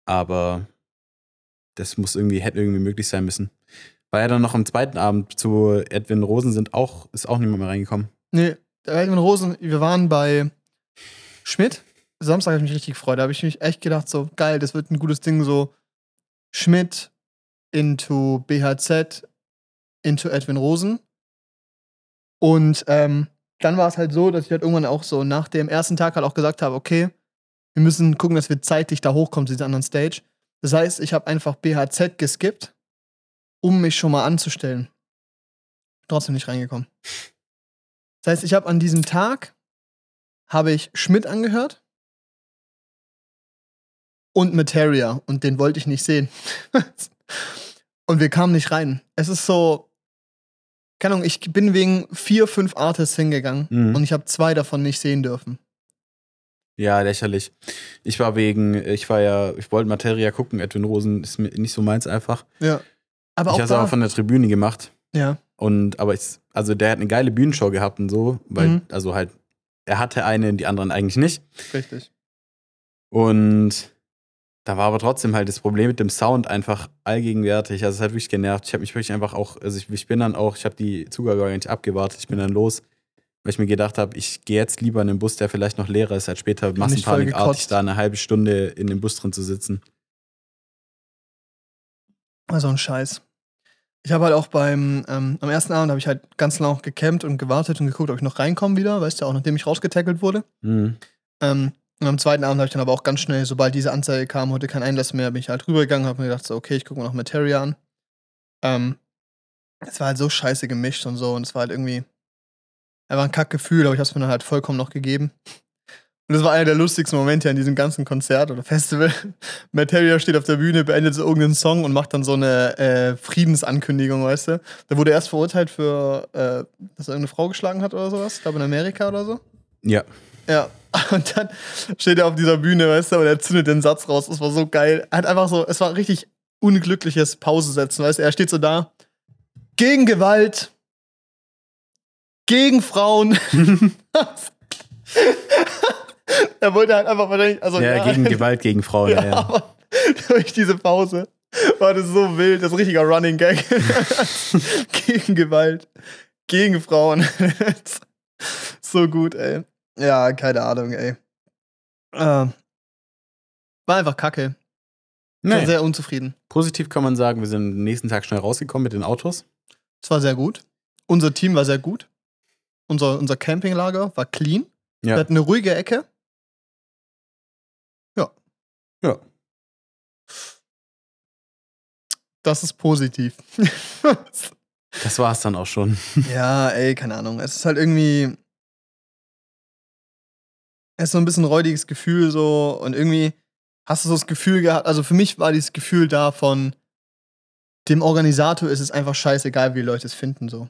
Speaker 1: Aber das muss irgendwie, hätte irgendwie möglich sein müssen. War ja dann noch am zweiten Abend zu Edwin Rosen sind auch, ist auch niemand mehr reingekommen.
Speaker 2: Nee, Edwin Rosen, wir waren bei Schmidt. Samstag habe ich mich richtig gefreut. Da habe ich mich echt gedacht, so geil, das wird ein gutes Ding, so Schmidt into BHZ into Edwin Rosen. Und ähm, dann war es halt so, dass ich halt irgendwann auch so nach dem ersten Tag halt auch gesagt habe, okay, wir müssen gucken, dass wir zeitlich da hochkommen zu dieser anderen Stage. Das heißt, ich habe einfach BHZ geskippt, um mich schon mal anzustellen. Trotzdem nicht reingekommen. Das heißt, ich habe an diesem Tag habe ich Schmidt angehört und Materia und den wollte ich nicht sehen. und wir kamen nicht rein. Es ist so, keine Ahnung, ich bin wegen vier, fünf Artists hingegangen mhm. und ich habe zwei davon nicht sehen dürfen.
Speaker 1: Ja, lächerlich. Ich war wegen, ich war ja, ich wollte Materia gucken, Edwin Rosen ist mir nicht so meins einfach.
Speaker 2: Ja.
Speaker 1: Aber ich habe es aber von der Tribüne gemacht.
Speaker 2: Ja.
Speaker 1: Und, aber ich, also der hat eine geile Bühnenshow gehabt und so, weil, mhm. also halt, er hatte eine, die anderen eigentlich nicht.
Speaker 2: Richtig.
Speaker 1: Und da war aber trotzdem halt das Problem mit dem Sound einfach allgegenwärtig. Also es hat wirklich genervt. Ich habe mich wirklich einfach auch, also ich, ich bin dann auch, ich habe die Zugabe eigentlich abgewartet, ich bin dann los weil ich mir gedacht habe, ich gehe jetzt lieber in den Bus, der vielleicht noch leerer ist, als später massenpanikartig da eine halbe Stunde in dem Bus drin zu sitzen.
Speaker 2: Also ein Scheiß. Ich habe halt auch beim, ähm, am ersten Abend habe ich halt ganz lange gecampt und gewartet und geguckt, ob ich noch reinkomme wieder, weißt du, auch nachdem ich rausgetackelt wurde.
Speaker 1: Mhm.
Speaker 2: Ähm, und am zweiten Abend habe ich dann aber auch ganz schnell, sobald diese Anzeige kam, heute kein Einlass mehr, bin ich halt rübergegangen, habe mir gedacht, so, okay, ich gucke mir noch Materia an. Ähm, es war halt so scheiße gemischt und so und es war halt irgendwie, war ein Kackgefühl, aber ich habe es mir dann halt vollkommen noch gegeben. Und das war einer der lustigsten Momente an diesem ganzen Konzert oder Festival. Materia steht auf der Bühne, beendet so irgendeinen Song und macht dann so eine äh, Friedensankündigung, weißt du? Da wurde er erst verurteilt für, äh, dass er irgendeine Frau geschlagen hat oder sowas. Ich glaube in Amerika oder so.
Speaker 1: Ja.
Speaker 2: Ja. Und dann steht er auf dieser Bühne, weißt du, und er zündet den Satz raus. Das war so geil. Er hat einfach so, es war richtig unglückliches Pausesetzen, weißt du? Er steht so da. Gegen Gewalt, gegen Frauen. er wollte halt einfach wahrscheinlich. Also,
Speaker 1: ja, ja gegen Gewalt gegen Frauen, ja. ja. Aber
Speaker 2: durch diese Pause war das so wild, das ist ein richtiger Running Gag. gegen Gewalt, gegen Frauen. so gut, ey. Ja, keine Ahnung, ey. Äh, war einfach kacke. Ich war
Speaker 1: Nee.
Speaker 2: sehr unzufrieden.
Speaker 1: Positiv kann man sagen, wir sind am nächsten Tag schnell rausgekommen mit den Autos.
Speaker 2: Es war sehr gut. Unser Team war sehr gut. Unser, unser Campinglager war clean. Wir
Speaker 1: Ja.
Speaker 2: hatten eine ruhige Ecke. Ja.
Speaker 1: Ja.
Speaker 2: Das ist positiv.
Speaker 1: Das war's dann auch schon.
Speaker 2: ja, ey, keine Ahnung. Es ist halt irgendwie. Es ist so ein bisschen ein räudiges Gefühl so und irgendwie hast du so das Gefühl gehabt, also für mich war dieses Gefühl da von dem Organisator ist es einfach scheißegal, wie die Leute es finden so.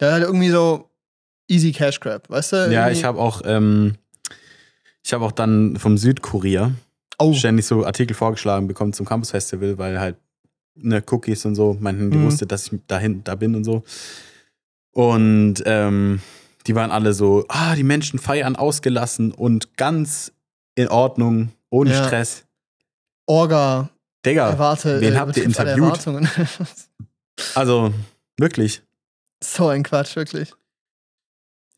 Speaker 2: Der hat irgendwie so easy Cash Grab, weißt du?
Speaker 1: Ja,
Speaker 2: Irgendwie-
Speaker 1: ich habe auch, ähm, ich habe auch dann vom Südkurier
Speaker 2: oh,
Speaker 1: ständig so Artikel vorgeschlagen bekommen zum Campus Festival, weil halt ne Cookies und so, mein Handy
Speaker 2: Mhm.
Speaker 1: wusste, dass ich dahin da bin und so. Und ähm, die waren alle so, ah, die Menschen feiern ausgelassen und ganz in Ordnung, ohne
Speaker 2: Ja.
Speaker 1: Stress.
Speaker 2: Orga,
Speaker 1: Digga,
Speaker 2: erwarte.
Speaker 1: wen
Speaker 2: äh,
Speaker 1: habt ihr interviewt? Also wirklich.
Speaker 2: so ein Quatsch, wirklich.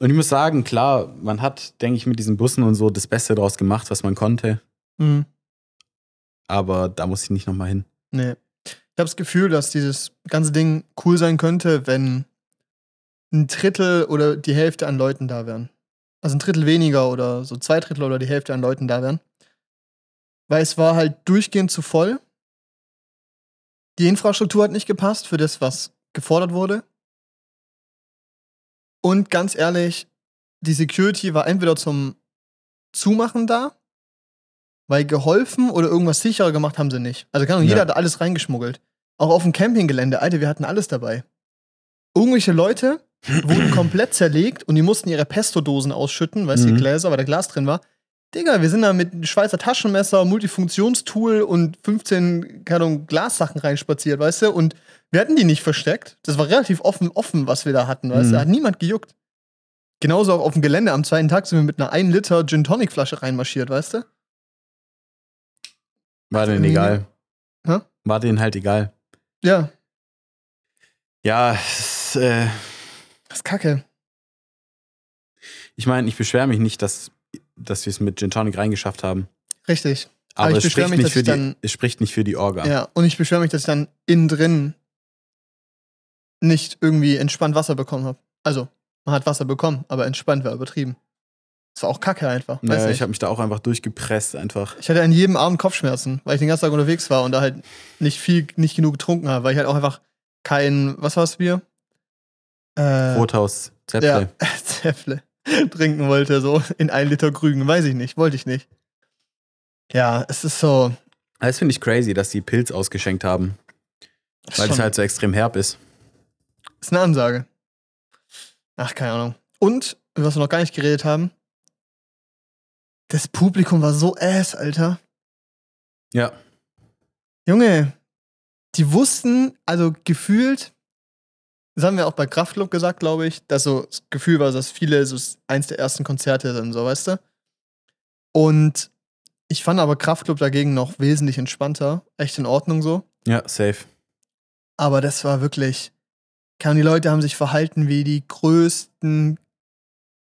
Speaker 1: Und ich muss sagen, klar, man hat, denke ich, mit diesen Bussen und so das Beste draus gemacht, was man konnte.
Speaker 2: Mhm.
Speaker 1: Aber da muss ich nicht nochmal hin.
Speaker 2: Nee. Ich habe das Gefühl, dass dieses ganze Ding cool sein könnte, wenn ein Drittel oder die Hälfte an Leuten da wären. Also ein Drittel weniger oder so zwei Drittel oder die Hälfte an Leuten da wären. Weil es war halt durchgehend zu voll. Die Infrastruktur hat nicht gepasst für das, was gefordert wurde. Und ganz ehrlich, die Security war entweder zum Zumachen da, weil geholfen oder irgendwas sicherer gemacht haben sie nicht. Also keine Ahnung, jeder
Speaker 1: Ja.
Speaker 2: hat alles reingeschmuggelt. Auch auf dem Campinggelände, Alter, wir hatten alles dabei. Irgendwelche Leute wurden komplett zerlegt und die mussten ihre Pesto-Dosen ausschütten, weißt du, die
Speaker 1: Mhm.
Speaker 2: Gläser, weil da Glas drin war. Digga, wir sind da mit Schweizer Taschenmesser, Multifunktionstool und 15, keine Ahnung, Glassachen reinspaziert, weißt du? Und wir hatten die nicht versteckt. Das war relativ offen, offen, was wir da hatten, weißt du?
Speaker 1: Mhm.
Speaker 2: Da hat niemand gejuckt. Genauso auch auf dem Gelände am zweiten Tag sind wir mit einer 1 Liter Gin Tonic Flasche reinmarschiert, weißt du?
Speaker 1: War denen egal.
Speaker 2: Hä?
Speaker 1: War denen halt egal.
Speaker 2: Ja,
Speaker 1: Ja, es, äh,
Speaker 2: das ist kacke.
Speaker 1: ich meine, ich beschwere mich nicht, dass, dass wir es mit Gin Tonic reingeschafft haben.
Speaker 2: Richtig.
Speaker 1: Aber,
Speaker 2: Aber ich
Speaker 1: es, spricht
Speaker 2: mich,
Speaker 1: nicht für
Speaker 2: ich
Speaker 1: die,
Speaker 2: dann-
Speaker 1: es spricht nicht für die Orga.
Speaker 2: Ja, und ich beschwere mich, dass ich dann innen drin nicht irgendwie entspannt Wasser bekommen habe. Also, man hat Wasser bekommen, aber entspannt war übertrieben. Das war auch kacke einfach.
Speaker 1: Naja, ich habe mich da auch einfach durchgepresst, einfach.
Speaker 2: Ich hatte an jedem Abend Kopfschmerzen, weil ich den ganzen Tag unterwegs war und da halt nicht viel, nicht genug getrunken habe, weil ich halt auch einfach kein, was war das Bier? Äh,
Speaker 1: Rothaus, Zäpfle.
Speaker 2: ja, Zäpfle trinken wollte, so in ein Liter Krügen, weiß ich nicht, wollte ich nicht. Ja, es ist so.
Speaker 1: Das finde ich crazy, dass die Pilz ausgeschenkt haben, weil es halt so extrem herb ist.
Speaker 2: Ist eine Ansage. Ach, keine Ahnung. Und, über was wir noch gar nicht geredet haben, das Publikum war so ass, Alter.
Speaker 1: Ja.
Speaker 2: Junge, die wussten, also gefühlt, das haben wir auch bei Kraftclub gesagt, glaube ich, dass so das Gefühl war, dass viele so eins der ersten Konzerte sind, so weißt du. Und ich fand aber Kraftclub dagegen noch wesentlich entspannter, echt in Ordnung so.
Speaker 1: Ja, safe.
Speaker 2: Aber das war wirklich. Kann die Leute haben sich verhalten wie die größten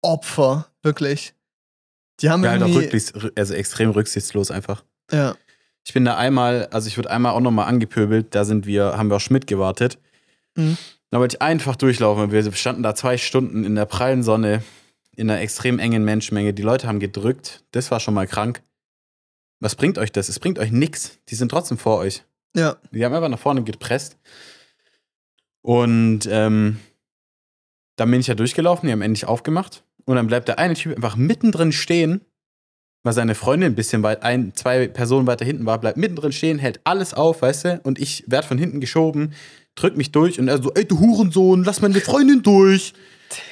Speaker 2: Opfer, wirklich. Die haben
Speaker 1: Ja, halt auch rücksichts, also extrem rücksichtslos einfach.
Speaker 2: ja,
Speaker 1: Ich bin da einmal, also ich wurde einmal auch nochmal angepöbelt, da sind wir, haben wir auf Schmidt gewartet.
Speaker 2: Mhm.
Speaker 1: Da wollte ich einfach durchlaufen. Wir standen da zwei Stunden in der prallen Sonne, in einer extrem engen Menschenmenge. Die Leute haben gedrückt. Das war schon mal krank. Was bringt euch das? Es bringt euch nichts. Die sind trotzdem vor euch.
Speaker 2: ja,
Speaker 1: Die haben einfach nach vorne gepresst. Und ähm, dann bin ich ja durchgelaufen, die haben endlich aufgemacht. Und dann bleibt der eine Typ einfach mittendrin stehen, weil seine Freundin ein bisschen weit, ein, zwei Personen weiter hinten war, bleibt mittendrin stehen, hält alles auf, weißt du? Und ich werd von hinten geschoben, drück mich durch und er so, ey, du Hurensohn, lass meine Freundin durch.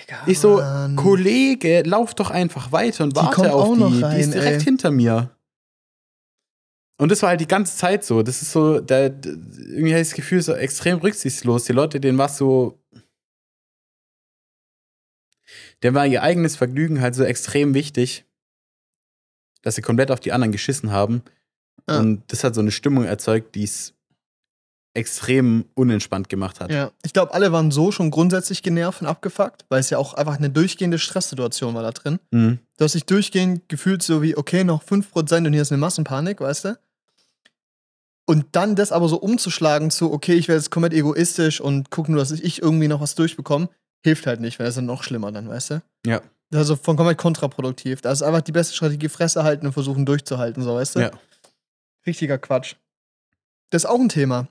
Speaker 2: Digga,
Speaker 1: Ich so,
Speaker 2: Mann.
Speaker 1: Kollege, lauf doch einfach weiter und
Speaker 2: Die
Speaker 1: warte auf
Speaker 2: auch
Speaker 1: die.
Speaker 2: noch
Speaker 1: die
Speaker 2: rein,
Speaker 1: ist direkt
Speaker 2: ey.
Speaker 1: hinter mir. Und das war halt die ganze Zeit so. Das ist so, der- irgendwie habe ich das Gefühl, so extrem rücksichtslos. Die Leute, denen war so. Der war ihr eigenes Vergnügen halt so extrem wichtig, dass sie komplett auf die anderen geschissen haben.
Speaker 2: Ja.
Speaker 1: Und das hat so eine Stimmung erzeugt, die es extrem unentspannt gemacht hat.
Speaker 2: Ja, ich glaube, alle waren so schon grundsätzlich genervt und abgefuckt, weil es ja auch einfach eine durchgehende Stresssituation war da drin.
Speaker 1: Mhm.
Speaker 2: Du hast dich durchgehend gefühlt so wie, okay, noch 5% und hier ist eine Massenpanik, weißt du? Und dann das aber so umzuschlagen zu, okay, ich werde jetzt komplett egoistisch und gucke nur, dass ich irgendwie noch was durchbekomme, hilft halt nicht, weil das ist dann noch schlimmer dann, weißt du?
Speaker 1: Ja.
Speaker 2: Das ist also von komplett kontraproduktiv. Das ist einfach die beste Strategie, Fresse halten und versuchen durchzuhalten, so, weißt du?
Speaker 1: Ja.
Speaker 2: Richtiger Quatsch. Das ist auch ein Thema.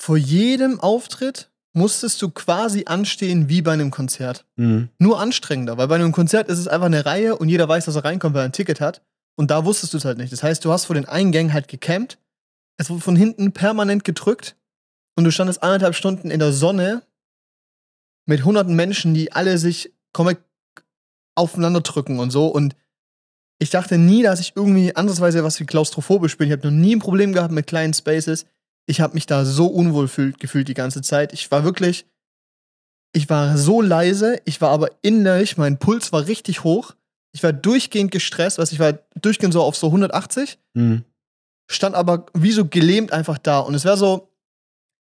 Speaker 2: Vor jedem Auftritt musstest du quasi anstehen wie bei einem Konzert.
Speaker 1: Mhm.
Speaker 2: Nur anstrengender, weil bei einem Konzert ist es einfach eine Reihe und jeder weiß, dass er reinkommt, weil er ein Ticket hat. Und da wusstest du es halt nicht. Das heißt, du hast vor den Eingängen halt gecampt, es wurde von hinten permanent gedrückt und du standest anderthalb Stunden in der Sonne mit hunderten Menschen, die alle sich komplett aufeinander drücken und so. Und ich dachte nie, dass ich irgendwie andersweise was wie klaustrophobisch bin. Ich habe noch nie ein Problem gehabt mit kleinen Spaces. Ich habe mich da so unwohl fühlt, gefühlt die ganze Zeit. Ich war wirklich, ich war so leise, ich war aber innerlich, mein Puls war richtig hoch. Ich war durchgehend gestresst, was ich war durchgehend so auf so 180,
Speaker 1: Mhm.
Speaker 2: stand aber wie so gelähmt einfach da. Und es wäre so,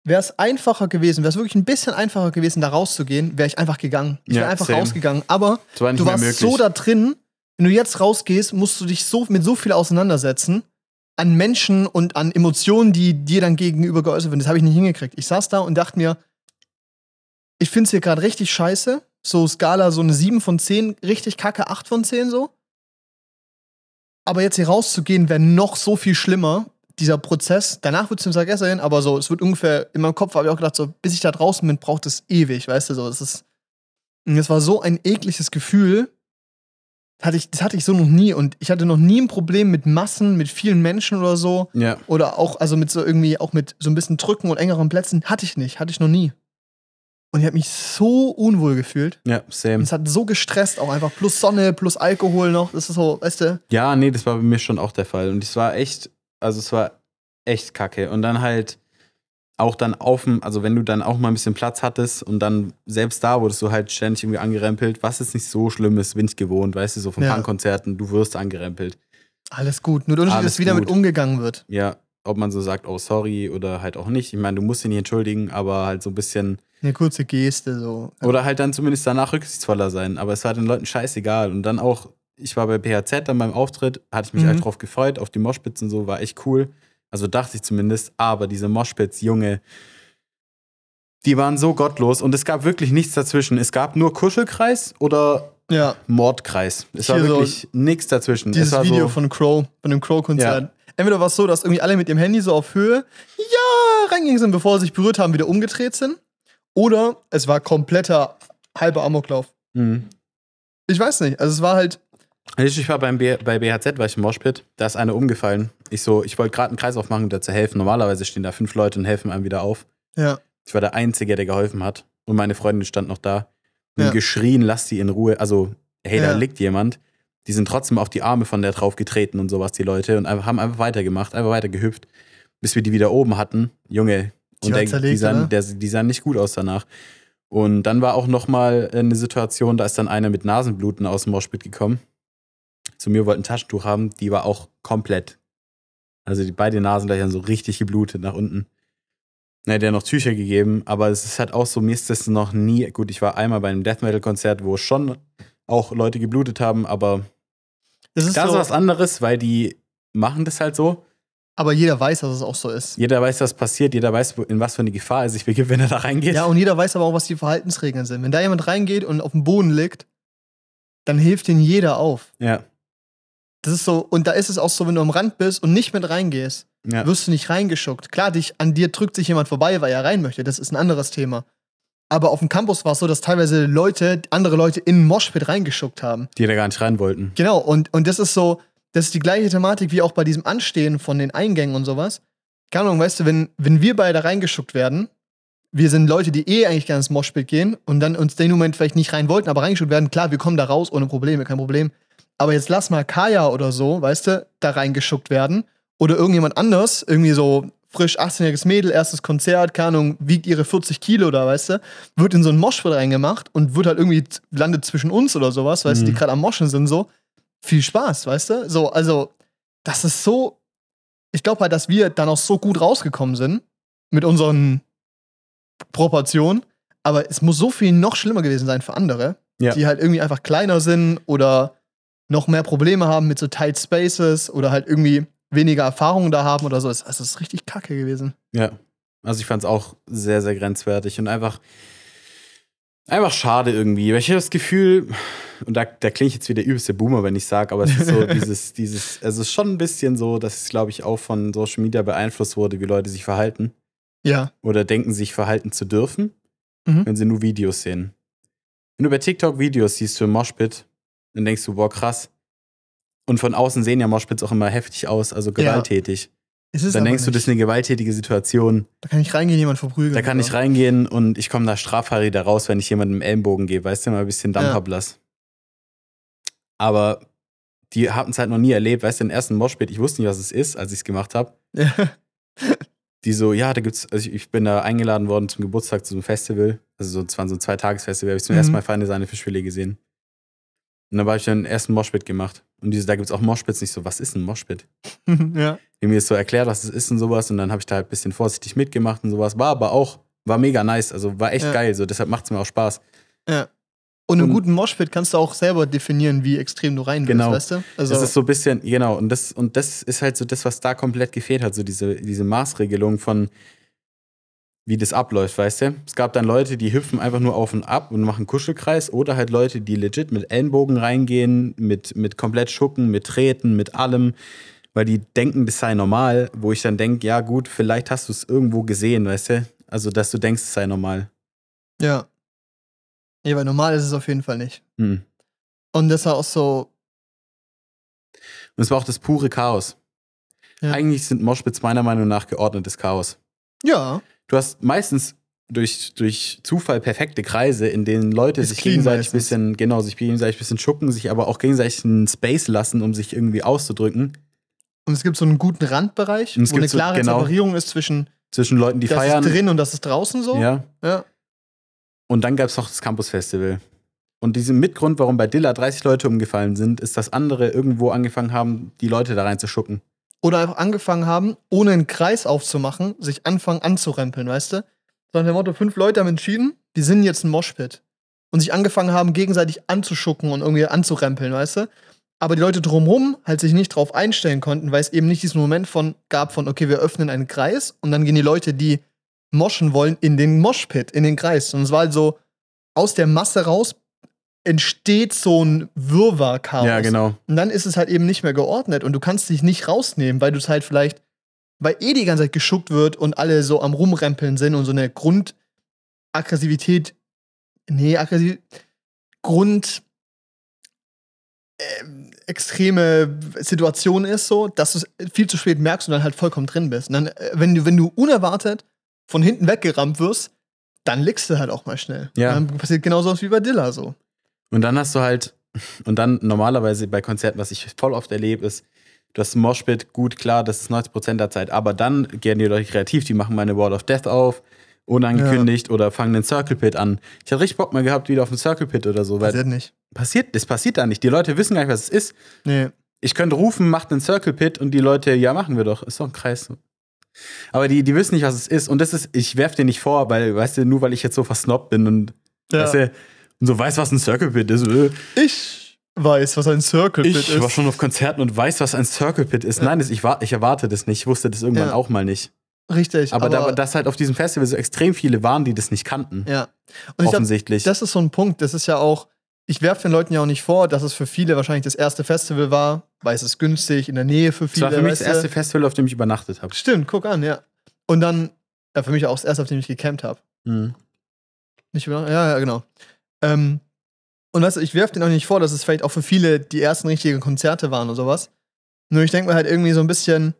Speaker 2: wäre es einfacher gewesen, wäre es wirklich ein bisschen einfacher gewesen, da rauszugehen, wäre ich einfach gegangen. Ich
Speaker 1: Ja,
Speaker 2: wäre einfach
Speaker 1: same.
Speaker 2: rausgegangen. Aber
Speaker 1: war
Speaker 2: du warst
Speaker 1: möglich.
Speaker 2: so da drin, wenn du jetzt rausgehst, musst du dich so mit so viel auseinandersetzen an Menschen und an Emotionen, die dir dann gegenüber geäußert werden. Das habe ich nicht hingekriegt. Ich saß da und dachte mir, ich finde es hier gerade richtig scheiße. So Skala, so eine 7 von 10, richtig kacke, 8 von 10 so. Aber jetzt hier rauszugehen, wäre noch so viel schlimmer. Dieser Prozess, danach wird es im Tag besser hin, aber so, es wird ungefähr, in meinem Kopf habe ich auch gedacht, so, bis ich da draußen bin, braucht es ewig, weißt du, so, es ist, das war so ein ekliges Gefühl, das hatte ich, das hatte ich so noch nie und ich hatte noch nie ein Problem mit Massen, mit vielen Menschen oder so.
Speaker 1: Ja.
Speaker 2: Oder auch, also mit so irgendwie, auch mit so ein bisschen Drücken und engeren Plätzen. Hatte ich nicht, hatte ich noch nie. Und ich habe mich so unwohl gefühlt.
Speaker 1: Ja, same.
Speaker 2: es hat so gestresst, auch einfach. Plus Sonne, plus Alkohol noch. Das ist so, weißt du?
Speaker 1: Ja, nee, das war bei mir schon auch der Fall. Und es war echt, also es war echt kacke. Und dann halt auch dann auf dem, also wenn du dann auch mal ein bisschen Platz hattest und dann selbst da wurdest du halt ständig irgendwie angerempelt, was jetzt nicht so schlimm ist, bin ich gewohnt, weißt du, so von
Speaker 2: Ja.
Speaker 1: Punkkonzerten, du wirst angerempelt.
Speaker 2: Alles gut. Nur der Unterschied ist, wie damit umgegangen wird.
Speaker 1: Ja, ob man so sagt, oh sorry oder halt auch nicht. Ich meine, du musst dich nicht entschuldigen, aber halt so ein bisschen
Speaker 2: Eine kurze Geste, so.
Speaker 1: Oder halt dann zumindest danach rücksichtsvoller sein. Aber es war den Leuten scheißegal. Und dann auch, ich war bei BHZ dann beim Auftritt, hatte ich mich
Speaker 2: Mhm.
Speaker 1: halt drauf gefreut, auf die Moshpits und so, war echt cool. Also dachte ich zumindest. Aber diese Moshpits, Junge, die waren so gottlos und es gab wirklich nichts dazwischen. Es gab nur Kuschelkreis oder
Speaker 2: Ja.
Speaker 1: Mordkreis. Es war
Speaker 2: Hier so
Speaker 1: wirklich nichts dazwischen.
Speaker 2: Dieses
Speaker 1: es war
Speaker 2: Video
Speaker 1: so,
Speaker 2: von Crow, von dem Crow-Konzert. Entweder war es so, dass irgendwie alle mit dem Handy so auf Höhe, ja, reingegangen sind, bevor sie sich berührt haben, wieder umgedreht sind. Oder es war kompletter halber Amoklauf.
Speaker 1: Mhm.
Speaker 2: Ich weiß nicht. Also es war halt,
Speaker 1: Ich war beim B bei BHZ, war ich im Moshpit, da ist einer umgefallen. Ich so, ich wollte gerade einen Kreis aufmachen, um da zu helfen. Normalerweise stehen da fünf Leute und helfen einem wieder auf.
Speaker 2: ja.
Speaker 1: Ich war der Einzige, der geholfen hat. Und meine Freundin stand noch da. Und
Speaker 2: Ja.
Speaker 1: geschrien, lass die in Ruhe. Also, hey, da
Speaker 2: Ja.
Speaker 1: liegt jemand. Die sind trotzdem auf die Arme von der drauf getreten und sowas, die Leute. Und einfach, haben einfach weitergemacht, einfach weiter gehüpft, bis wir die wieder oben hatten. Junge.
Speaker 2: Die
Speaker 1: Und der, die,
Speaker 2: zerlegt,
Speaker 1: sahen,
Speaker 2: oder?
Speaker 1: der, die sahen nicht gut aus danach. Und dann war auch noch mal eine Situation, da ist dann einer mit Nasenbluten aus dem Moshpit gekommen. Zu mir wollte ein Taschentuch haben, die war auch komplett. Also die beide Nasenlöcher so richtig geblutet nach unten. Ne, der hat noch Tücher gegeben, aber es ist halt auch so, mir ist das noch nie, gut, ich war einmal bei einem Death Metal Konzert, wo schon auch Leute geblutet haben, aber
Speaker 2: Das ist
Speaker 1: ist
Speaker 2: so,
Speaker 1: was anderes, weil die machen das halt so.
Speaker 2: aber jeder weiß, dass es auch so ist.
Speaker 1: Jeder weiß, was passiert, jeder weiß, in was für eine Gefahr er sich begibt, wenn er da reingeht.
Speaker 2: Ja, und jeder weiß aber auch, was die Verhaltensregeln sind. Wenn da jemand reingeht und auf dem Boden liegt, dann hilft ihnen jeder auf.
Speaker 1: ja.
Speaker 2: Das ist so, und da ist es auch so, wenn du am Rand bist und nicht mit reingehst,
Speaker 1: ja.
Speaker 2: wirst du nicht reingeschuckt. Klar, dich, an dir drückt sich jemand vorbei, weil er rein möchte. Das ist ein anderes Thema. Aber auf dem Campus war es so, dass teilweise Leute, andere Leute in den Moshpit reingeschuckt haben.
Speaker 1: Die da gar nicht rein wollten.
Speaker 2: Genau, und, und das ist so, das ist die gleiche Thematik wie auch bei diesem Anstehen von den Eingängen und sowas. Keine Ahnung, weißt du, wenn, wenn wir beide reingeschuckt werden, wir sind Leute, die eh eigentlich gerne ins Moshpit gehen und dann uns den Moment vielleicht nicht rein wollten, aber reingeschuckt werden, klar, wir kommen da raus ohne Probleme, kein Problem. Aber jetzt lass mal Kaya oder so, weißt du, da reingeschuckt werden oder irgendjemand anders, irgendwie so frisch 18-jähriges Mädel, erstes Konzert, keine Ahnung, wiegt ihre 40 Kilo da, weißt du, wird in so ein Moshpit reingemacht und wird halt irgendwie, landet zwischen uns oder sowas, weißt du, die
Speaker 1: Mhm.
Speaker 2: gerade am Moschen sind, so. Viel Spaß, weißt du? So, also, das ist so, ich glaube halt, dass wir dann auch so gut rausgekommen sind mit unseren Proportionen, aber es muss so viel noch schlimmer gewesen sein für andere,
Speaker 1: Ja.
Speaker 2: die halt irgendwie einfach kleiner sind oder noch mehr Probleme haben mit so tight spaces oder halt irgendwie weniger Erfahrung da haben oder so. Es es ist richtig kacke gewesen.
Speaker 1: Ja. Also ich fand es auch sehr, sehr grenzwertig und einfach, einfach schade irgendwie. Weil ich habe das Gefühl, und da, da klinge ich jetzt wie der übelste Boomer, wenn ich sage, aber es ist so dieses, dieses, also es ist schon ein bisschen so, dass es, glaube ich, auch von Social Media beeinflusst wurde, wie Leute sich verhalten
Speaker 2: Ja.
Speaker 1: oder denken, sich verhalten zu dürfen,
Speaker 2: Mhm.
Speaker 1: wenn sie nur Videos sehen. Wenn du bei TikTok Videos siehst für Moshpit, dann denkst du, boah, krass. Und von außen sehen ja Moshpits auch immer heftig aus, also gewalttätig.
Speaker 2: Ist
Speaker 1: dann denkst du,
Speaker 2: nicht.
Speaker 1: das ist eine gewalttätige Situation.
Speaker 2: Da kann ich reingehen, jemand verprügeln.
Speaker 1: Da kann ich
Speaker 2: oder?
Speaker 1: reingehen und ich komme da straffrei da raus, wenn ich jemandem im Ellenbogen gebe, weißt du, mal ein bisschen
Speaker 2: Ja.
Speaker 1: Dampferblass. Aber die hatten es halt noch nie erlebt, weißt du, den ersten Moshpit, ich wusste nicht, was es ist, als ich es gemacht habe.
Speaker 2: Ja.
Speaker 1: Die so, ja, da gibt's, also ich, ich bin da eingeladen worden zum Geburtstag zu so einem Festival. Also so, es war so ein Zweitagesfestival, habe ich zum
Speaker 2: Mhm.
Speaker 1: ersten Mal Feinde seine Fischfilet gesehen. Und dann habe ich dann den ersten Moshpit gemacht. Und diese, da gibt's auch Moshpits nicht so, was ist ein Moshpit?
Speaker 2: ja.
Speaker 1: Die mir so erklärt, was es ist und sowas. Und dann habe ich da halt ein bisschen vorsichtig mitgemacht und sowas. War aber auch, war mega nice. Also war echt
Speaker 2: Ja.
Speaker 1: geil. So, deshalb macht es mir auch Spaß.
Speaker 2: Ja. Und einen guten Moshpit kannst du auch selber definieren, wie extrem du rein willst,
Speaker 1: Genau.
Speaker 2: weißt du? Also,
Speaker 1: das ist so ein bisschen, genau, und das, und das ist halt so das, was da komplett gefehlt hat, so diese, diese Maßregelung von, wie das abläuft, weißt du? Es gab dann Leute, die hüpfen einfach nur auf und ab und machen Kuschelkreis oder halt Leute, die legit mit Ellenbogen reingehen, mit, mit komplett Schucken, mit Treten, mit allem, weil die denken, das sei normal, wo ich dann denke, ja gut, vielleicht hast du es irgendwo gesehen, weißt du? Also, dass du denkst, es sei normal.
Speaker 2: ja. Ja, weil normal ist es auf jeden Fall nicht.
Speaker 1: Hm.
Speaker 2: Und das war auch so,
Speaker 1: Und es war auch das pure Chaos.
Speaker 2: Ja.
Speaker 1: Eigentlich sind Moshpits meiner Meinung nach geordnetes Chaos.
Speaker 2: ja,
Speaker 1: Du hast meistens durch, durch Zufall perfekte Kreise, in denen Leute
Speaker 2: Ist
Speaker 1: sich gegenseitig
Speaker 2: meistens.
Speaker 1: bisschen, genau, sich gegenseitig ein bisschen schucken, sich aber auch gegenseitig einen Space lassen, um sich irgendwie auszudrücken.
Speaker 2: und es gibt so einen guten Randbereich,
Speaker 1: Und es
Speaker 2: wo eine
Speaker 1: gibt so-
Speaker 2: klare
Speaker 1: genau.
Speaker 2: Separierung ist zwischen
Speaker 1: Zwischen Leuten, die
Speaker 2: das
Speaker 1: feiern.
Speaker 2: ist drin und das ist draußen so.
Speaker 1: Ja.
Speaker 2: ja.
Speaker 1: Und dann gab es noch das Campus Festival. Und diesen Mitgrund, warum bei Dilla 30 Leute umgefallen sind, ist, dass andere irgendwo angefangen haben, die Leute da reinzuschucken.
Speaker 2: Oder einfach angefangen haben, ohne einen Kreis aufzumachen, sich anfangen anzurempeln, weißt du? Sondern der Motto, fünf Leute haben entschieden, die sind jetzt ein Moshpit. Und sich angefangen haben, gegenseitig anzuschucken und irgendwie anzurempeln, weißt du? Aber die Leute drumherum halt sich nicht drauf einstellen konnten, weil es eben nicht diesen Moment von gab von, okay, wir öffnen einen Kreis und dann gehen die Leute, die moschen wollen, in den Moshpit, in den Kreis. Und es war halt so, aus der Masse raus entsteht so ein Wirrwarr-Chaos.
Speaker 1: Ja, genau.
Speaker 2: Und dann ist es halt eben nicht mehr geordnet und du kannst dich nicht rausnehmen, weil du es halt vielleicht, weil eh die ganze Zeit geschuckt wird und alle so am Rumrempeln sind und so eine Grundaggressivität, nee, aggressiv, Grund, ähm, extreme Situation ist so, dass du es viel zu spät merkst und dann halt vollkommen drin bist. Und dann, äh, wenn du, wenn du unerwartet von hinten weggerammt wirst, dann liegst du halt auch mal schnell.
Speaker 1: Ja.
Speaker 2: Und dann passiert genauso was wie bei Dilla so.
Speaker 1: Und dann hast du halt, und dann normalerweise bei Konzerten, was ich voll oft erlebe, ist, du hast ein Moshpit, gut, klar, das ist 90% der Zeit, aber dann gehen die Leute kreativ, die machen mal eine Wall of Death auf, unangekündigt oder fangen einen Circle Pit an. Ich hatte richtig Bock mal gehabt, wieder auf einen Circle Pit oder so, weil
Speaker 2: Passiert nicht.
Speaker 1: passiert, das passiert da nicht. Die Leute wissen gar nicht, was es ist.
Speaker 2: Nee.
Speaker 1: Ich könnte rufen, macht einen Circle Pit und die Leute, ja, machen wir doch, ist doch ein Kreis. Aber die, die wissen nicht, was es ist. Und das ist, ich werf dir nicht vor, weil, weißt du, nur weil ich jetzt so versnobbt bin und,
Speaker 2: Ja.
Speaker 1: weißt du, und so weiß, was ein Circle Pit ist. äh,
Speaker 2: Ich weiß, was ein Circle Pit
Speaker 1: Ich
Speaker 2: ist.
Speaker 1: war schon auf Konzerten und weiß, was ein Circle Pit ist. Nein, das, ich, war, ich erwarte das nicht. Ich wusste das irgendwann
Speaker 2: Ja.
Speaker 1: auch mal nicht.
Speaker 2: Richtig.
Speaker 1: Aber, da, dass halt auf diesem Festival so extrem viele waren, die das nicht kannten.
Speaker 2: ja. Und ich
Speaker 1: offensichtlich.
Speaker 2: das ist so ein Punkt. Das ist ja auch, ich werfe den Leuten ja auch nicht vor, dass es für viele wahrscheinlich das erste Festival war, weil es ist günstig, in der Nähe für
Speaker 1: das
Speaker 2: viele.
Speaker 1: war für mich das erste Festival, auf dem ich übernachtet habe.
Speaker 2: Stimmt, guck an, ja. Und dann, ja, für mich auch das erste, auf dem ich gecampt habe.
Speaker 1: Mhm.
Speaker 2: Nicht über, ja, ja, genau. Ähm, und weißt du, ich werfe den auch nicht vor, dass es vielleicht auch für viele die ersten richtigen Konzerte waren oder sowas. Nur ich denke mir halt irgendwie so ein bisschen,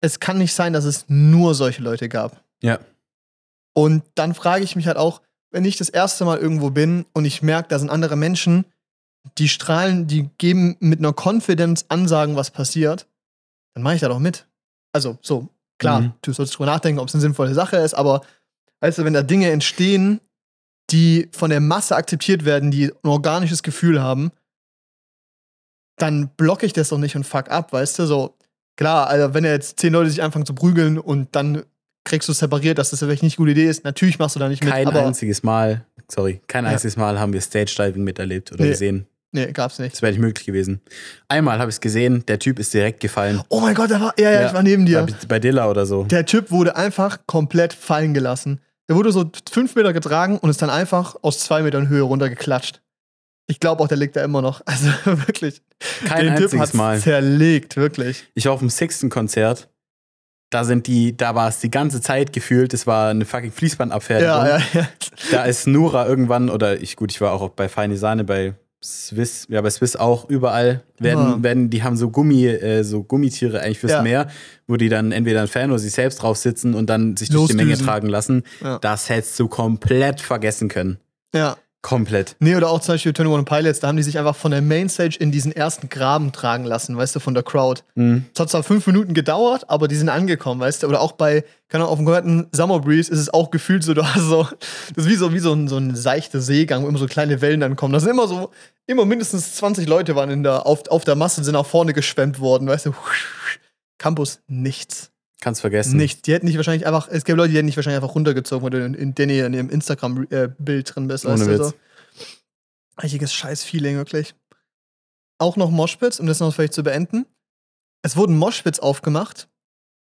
Speaker 2: es kann nicht sein, dass es nur solche Leute gab.
Speaker 1: Ja.
Speaker 2: Und dann frage ich mich halt auch, wenn ich das erste Mal irgendwo bin und ich merke, da sind andere Menschen, die strahlen, die geben mit einer Confidence Ansagen, was passiert, dann mache ich da doch mit. Also, so, klar,
Speaker 1: Mhm.
Speaker 2: du sollst drüber nachdenken, ob es eine sinnvolle Sache ist, aber weißt du, wenn da Dinge entstehen, die von der Masse akzeptiert werden, die ein organisches Gefühl haben, dann blocke ich das doch nicht und fuck ab, weißt du? So, klar, also wenn jetzt zehn Leute sich anfangen zu prügeln und dann kriegst du es separiert, dass das vielleicht nicht eine gute Idee ist, natürlich machst du da nicht mit,
Speaker 1: Kein einziges Mal, sorry, kein
Speaker 2: Ja.
Speaker 1: einziges Mal haben wir Stage Diving miterlebt oder
Speaker 2: Nee.
Speaker 1: gesehen.
Speaker 2: Nee, gab's nicht.
Speaker 1: Das wäre nicht möglich gewesen. Einmal habe ich es gesehen, der Typ ist direkt gefallen.
Speaker 2: Oh mein Gott, da war, ja, ja,
Speaker 1: Ja.
Speaker 2: ich war neben dir.
Speaker 1: Bei, bei Dilla oder so.
Speaker 2: Der Typ wurde einfach komplett fallen gelassen. Der wurde so fünf Meter getragen und ist dann einfach aus zwei Metern Höhe runtergeklatscht. Ich glaube auch, der liegt da immer noch. Also wirklich.
Speaker 1: Kein
Speaker 2: den Typ
Speaker 1: einziges
Speaker 2: hat's
Speaker 1: Mal.
Speaker 2: zerlegt, wirklich.
Speaker 1: Ich war auf dem sechsten Konzert. Da sind die, da war es die ganze Zeit gefühlt, es war eine fucking Fließbandabfertigung.
Speaker 2: Ja, ja, ja.
Speaker 1: Da ist Nura irgendwann, oder ich, gut, ich war auch bei Feine Sahne, bei Swiss, ja, bei Swiss auch, überall werden,
Speaker 2: Ja.
Speaker 1: werden, die haben so Gummi, äh, so Gummitiere eigentlich fürs
Speaker 2: Ja.
Speaker 1: Meer, wo die dann entweder ein Fan oder sich selbst drauf sitzen und dann sich durch die Menge
Speaker 2: Losdüsen.
Speaker 1: tragen lassen.
Speaker 2: Ja.
Speaker 1: Das hättest du komplett vergessen können.
Speaker 2: ja.
Speaker 1: Komplett.
Speaker 2: Nee, oder auch zum Beispiel 21 Pilots, da haben die sich einfach von der Mainstage in diesen ersten Graben tragen lassen, weißt du, von der Crowd.
Speaker 1: Mhm.
Speaker 2: Es hat zwar fünf Minuten gedauert, aber die sind angekommen, weißt du? Oder auch bei, keine Ahnung, auf dem kompletten Summer Breeze ist es auch gefühlt so, du hast so, das ist wie so, wie so ein, so ein seichter Seegang, wo immer so kleine Wellen dann kommen. Da sind immer so, immer mindestens 20 Leute waren in der, auf, auf der Masse sind nach vorne geschwemmt worden, weißt du? Campus, nichts.
Speaker 1: Kannst vergessen.
Speaker 2: Nichts. Die hätten nicht wahrscheinlich einfach, es gäbe Leute, die hätten nicht wahrscheinlich einfach runtergezogen, weil du in, in, Danny in ihrem Instagram-Bild drin bist, weißt
Speaker 1: Ohne
Speaker 2: du?
Speaker 1: Witz.
Speaker 2: So. Richtiges Scheiß-Feeling, wirklich. Auch noch Moshpits, um das noch vielleicht zu beenden. Es wurden Moshpits aufgemacht,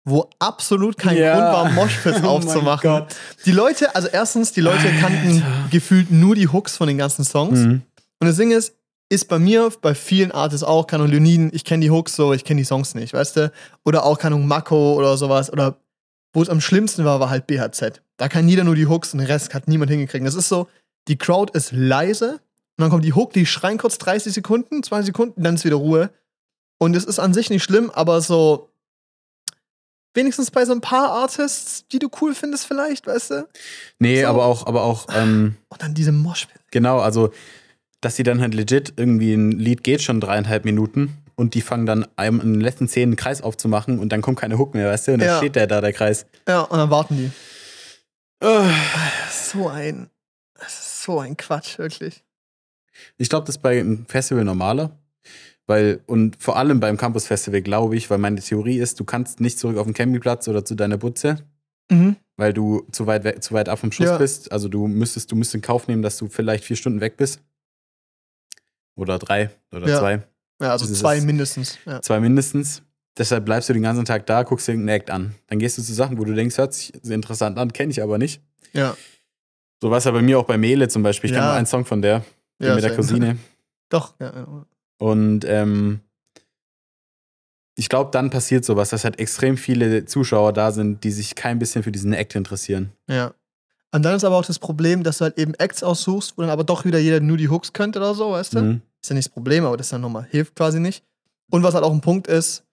Speaker 2: wo absolut kein
Speaker 1: Ja.
Speaker 2: Grund war, Moshpits
Speaker 1: Oh
Speaker 2: aufzumachen. Die Leute, also erstens, die Leute kannten
Speaker 1: Alter.
Speaker 2: gefühlt nur die Hooks von den ganzen Songs.
Speaker 1: Mhm.
Speaker 2: Und das Ding ist, ist bei mir, bei vielen Artists auch, keine Ahnung, Leoniden, ich kenne die Hooks so, ich kenne die Songs nicht, weißt du? Oder auch, keine Ahnung, Mako oder sowas. Oder wo es am schlimmsten war, war halt BHZ. Da kann jeder nur die Hooks und den Rest hat niemand hingekriegt. Das ist so, die Crowd ist leise und dann kommt die Hook, die schreien kurz 30 Sekunden, 20 Sekunden, dann ist wieder Ruhe. Und es ist an sich nicht schlimm, aber so wenigstens bei so ein paar Artists, die du cool findest vielleicht, weißt du?
Speaker 1: Nee,
Speaker 2: So.
Speaker 1: aber auch, aber auch, ähm,
Speaker 2: Und dann diese Moshpit.
Speaker 1: genau, also, dass die dann halt legit irgendwie ein Lied geht schon dreieinhalb Minuten und die fangen dann einem in den letzten Szenen einen Kreis aufzumachen und dann kommt keine Hook mehr, weißt du? Und dann
Speaker 2: Ja.
Speaker 1: steht der da, der Kreis.
Speaker 2: Ja, und dann warten die.
Speaker 1: Ah.
Speaker 2: So ein, so ein Quatsch, wirklich.
Speaker 1: Ich glaube, das ist bei einem Festival normaler. Weil, und vor allem beim Campus Festival, glaube ich, weil meine Theorie ist, du kannst nicht zurück auf den Campingplatz oder zu deiner Butze,
Speaker 2: Mhm.
Speaker 1: weil du zu weit, weg, zu weit ab vom Schuss
Speaker 2: Ja.
Speaker 1: bist. Also du müsstest, du müsstest in Kauf nehmen, dass du vielleicht vier Stunden weg bist. Oder drei oder
Speaker 2: Ja.
Speaker 1: zwei.
Speaker 2: Ja, also
Speaker 1: Das
Speaker 2: zwei
Speaker 1: es.
Speaker 2: mindestens. Ja.
Speaker 1: Zwei mindestens. Deshalb bleibst du den ganzen Tag da, guckst dir irgendeinen Act an. Dann gehst du zu Sachen, wo du denkst, hört sich interessant an, kenne ich aber nicht.
Speaker 2: Ja.
Speaker 1: So war es ja bei mir auch bei Mele zum Beispiel. Ich
Speaker 2: Ja.
Speaker 1: kenne nur einen Song von der,
Speaker 2: ja
Speaker 1: mit der. Cousine.
Speaker 2: Doch, ja. ja.
Speaker 1: Und ähm, ich glaube, dann passiert sowas, dass halt extrem viele Zuschauer da sind, die sich kein bisschen für diesen Act interessieren.
Speaker 2: ja. Und dann ist aber auch das Problem, dass du halt eben Acts aussuchst, wo dann aber doch wieder jeder nur die Hooks könnte oder so, weißt du?
Speaker 1: Mhm.
Speaker 2: Ist ja nicht das Problem, aber das dann nochmal hilft quasi nicht. Und was halt auch ein Punkt ist,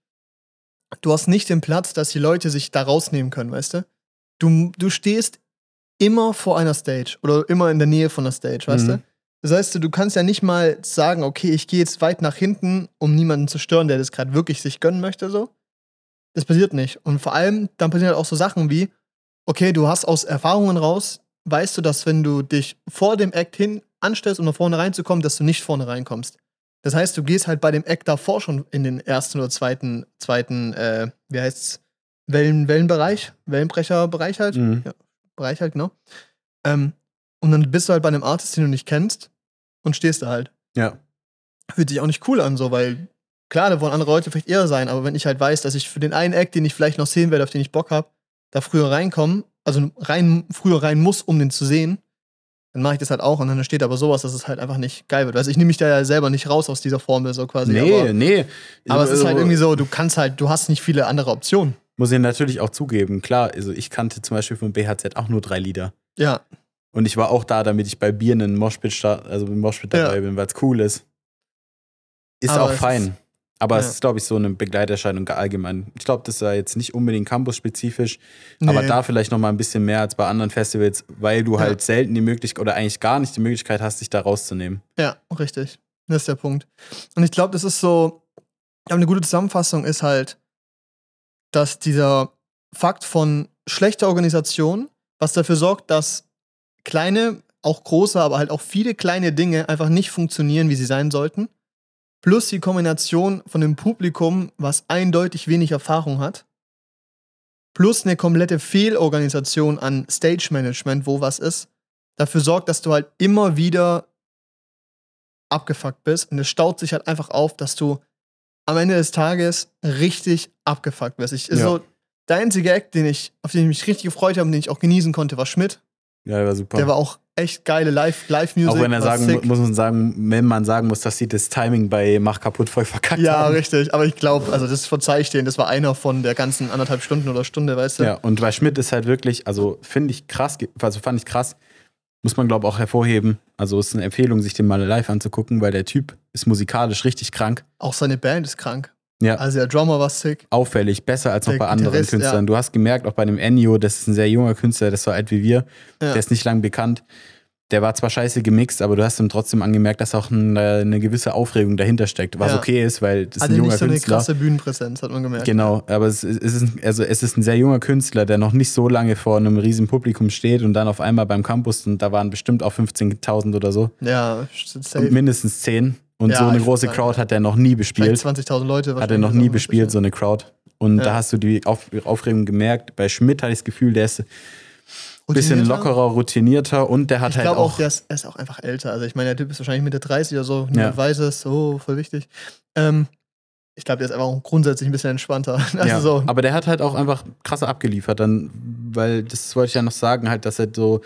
Speaker 2: du hast nicht den Platz, dass die Leute sich da rausnehmen können, weißt du? Du, du stehst immer vor einer Stage oder immer in der Nähe von der Stage, weißt
Speaker 1: Mhm.
Speaker 2: du? Das heißt, du kannst ja nicht mal sagen, okay, ich gehe jetzt weit nach hinten, um niemanden zu stören, der das gerade wirklich sich gönnen möchte, so. Das passiert nicht. Und vor allem, dann passieren halt auch so Sachen wie, okay, du hast aus Erfahrungen raus, weißt du, dass wenn du dich vor dem Act hin anstellst, um nach vorne reinzukommen, dass du nicht vorne reinkommst. Das heißt, du gehst halt bei dem Act davor schon in den ersten oder zweiten, zweiten, äh, wie heißt's, Wellen, Wellenbereich, Wellenbrecherbereich halt,
Speaker 1: Mhm.
Speaker 2: ja, Bereich halt, genau. Ähm, und dann bist du halt bei einem Artist, den du nicht kennst und stehst da halt.
Speaker 1: Ja.
Speaker 2: Fühlt sich auch nicht cool an, so, weil klar, da wollen andere Leute vielleicht eher sein, aber wenn ich halt weiß, dass ich für den einen Act, den ich vielleicht noch sehen werde, auf den ich Bock habe, da früher reinkommen, also rein, früher rein muss, um den zu sehen, dann mache ich das halt auch und dann steht aber sowas, dass es halt einfach nicht geil wird. Also ich nehme mich da ja selber nicht raus aus dieser Formel so quasi.
Speaker 1: Nee,
Speaker 2: aber,
Speaker 1: nee.
Speaker 2: aber es ist halt
Speaker 1: Also,
Speaker 2: irgendwie so, du kannst halt, du hast nicht viele andere Optionen.
Speaker 1: Muss ich natürlich auch zugeben. Klar, also ich kannte zum Beispiel von BHZ auch nur drei Lieder.
Speaker 2: Ja,
Speaker 1: Und ich war auch da, damit ich bei Bier einen Moshpit, also im Moshpit
Speaker 2: Ja.
Speaker 1: dabei bin, weil es cool ist. Ist
Speaker 2: Aber
Speaker 1: auch fein.
Speaker 2: ist-
Speaker 1: aber es
Speaker 2: ja.
Speaker 1: ist, glaube ich, so eine Begleiterscheinung allgemein. Ich glaube, das ist ja jetzt nicht unbedingt campus-spezifisch, aber
Speaker 2: Nee.
Speaker 1: da vielleicht noch mal ein bisschen mehr als bei anderen Festivals, weil du
Speaker 2: Ja.
Speaker 1: halt selten die Möglichkeit oder eigentlich gar nicht die Möglichkeit hast, dich da rauszunehmen.
Speaker 2: Ja, richtig. Das ist der Punkt. Und ich glaube, das ist so, aber eine gute Zusammenfassung ist halt, dass dieser Fakt von schlechter Organisation, was dafür sorgt, dass kleine, auch große, aber halt auch viele kleine Dinge einfach nicht funktionieren, wie sie sein sollten, plus die Kombination von dem Publikum, was eindeutig wenig Erfahrung hat, plus eine komplette Fehlorganisation an Stage Management, wo was ist, dafür sorgt, dass du halt immer wieder abgefuckt bist und es staut sich halt einfach auf, dass du am Ende des Tages richtig abgefuckt bist. Ich,
Speaker 1: Ja.
Speaker 2: so, der einzige Act, den ich, auf den ich mich richtig gefreut habe und den ich auch genießen konnte, war Schmidt.
Speaker 1: Ja, der war super.
Speaker 2: Der war auch echt geile Live- Live-Music.
Speaker 1: auch wenn er sagen,
Speaker 2: sick.
Speaker 1: muss man sagen, wenn man sagen muss, dass sie das Timing bei Mach kaputt voll verkackt
Speaker 2: Ja,
Speaker 1: haben.
Speaker 2: richtig. Aber ich glaube, also das verzeih ich denen. Das war einer von der ganzen anderthalb Stunden oder Stunde, weißt du?
Speaker 1: Ja, und bei Schmidt ist halt wirklich, also finde ich krass, also fand ich krass, muss man glaube auch hervorheben. Also ist eine Empfehlung, sich den mal live anzugucken, weil der Typ ist musikalisch richtig krank.
Speaker 2: Auch seine Band ist krank.
Speaker 1: Ja.
Speaker 2: Also der Drummer war sick.
Speaker 1: Auffällig, besser als noch
Speaker 2: Der
Speaker 1: bei anderen
Speaker 2: Gitarrist,
Speaker 1: Künstlern.
Speaker 2: ja.
Speaker 1: Du hast gemerkt, auch bei dem Ennio, das ist ein sehr junger Künstler, der ist so alt wie wir,
Speaker 2: Ja.
Speaker 1: der ist nicht lang bekannt. Der war zwar scheiße gemixt, aber du hast ihm trotzdem angemerkt, dass auch ein, äh, eine gewisse Aufregung dahinter steckt. Was
Speaker 2: Ja.
Speaker 1: okay ist, weil das ist ein junger
Speaker 2: nicht so eine
Speaker 1: Künstler.
Speaker 2: krasse Bühnenpräsenz, hat man gemerkt.
Speaker 1: Genau, aber es ist, es, ist, also es ist ein sehr junger Künstler, der noch nicht so lange vor einem riesen Publikum steht und dann auf einmal beim Campus und da waren bestimmt auch 15.000 oder so
Speaker 2: Ja, safe.
Speaker 1: und mindestens 10 und
Speaker 2: Ja,
Speaker 1: so eine
Speaker 2: ich
Speaker 1: große
Speaker 2: sagen,
Speaker 1: Crowd hat er noch nie bespielt,
Speaker 2: Vielleicht 20.000 Leute.
Speaker 1: hat er
Speaker 2: wahrscheinlich
Speaker 1: noch nie bespielt, so eine Crowd. Und
Speaker 2: Ja.
Speaker 1: da hast du die Auf Aufregung gemerkt. Bei Schmidt hatte ich das Gefühl, der ist ein bisschen lockerer, routinierter und der hat
Speaker 2: Ich
Speaker 1: halt
Speaker 2: glaube auch,
Speaker 1: auch.
Speaker 2: der ist, er ist auch einfach älter. Also ich meine, der Typ ist wahrscheinlich Mitte 30 oder so. Niemand
Speaker 1: Ja.
Speaker 2: weiß es, so voll wichtig. Ähm, ich glaube, der ist einfach auch grundsätzlich ein bisschen entspannter. Also
Speaker 1: ja,
Speaker 2: so,
Speaker 1: Aber der hat halt auch einfach krasser abgeliefert, dann, weil das wollte ich ja noch sagen, halt, dass er so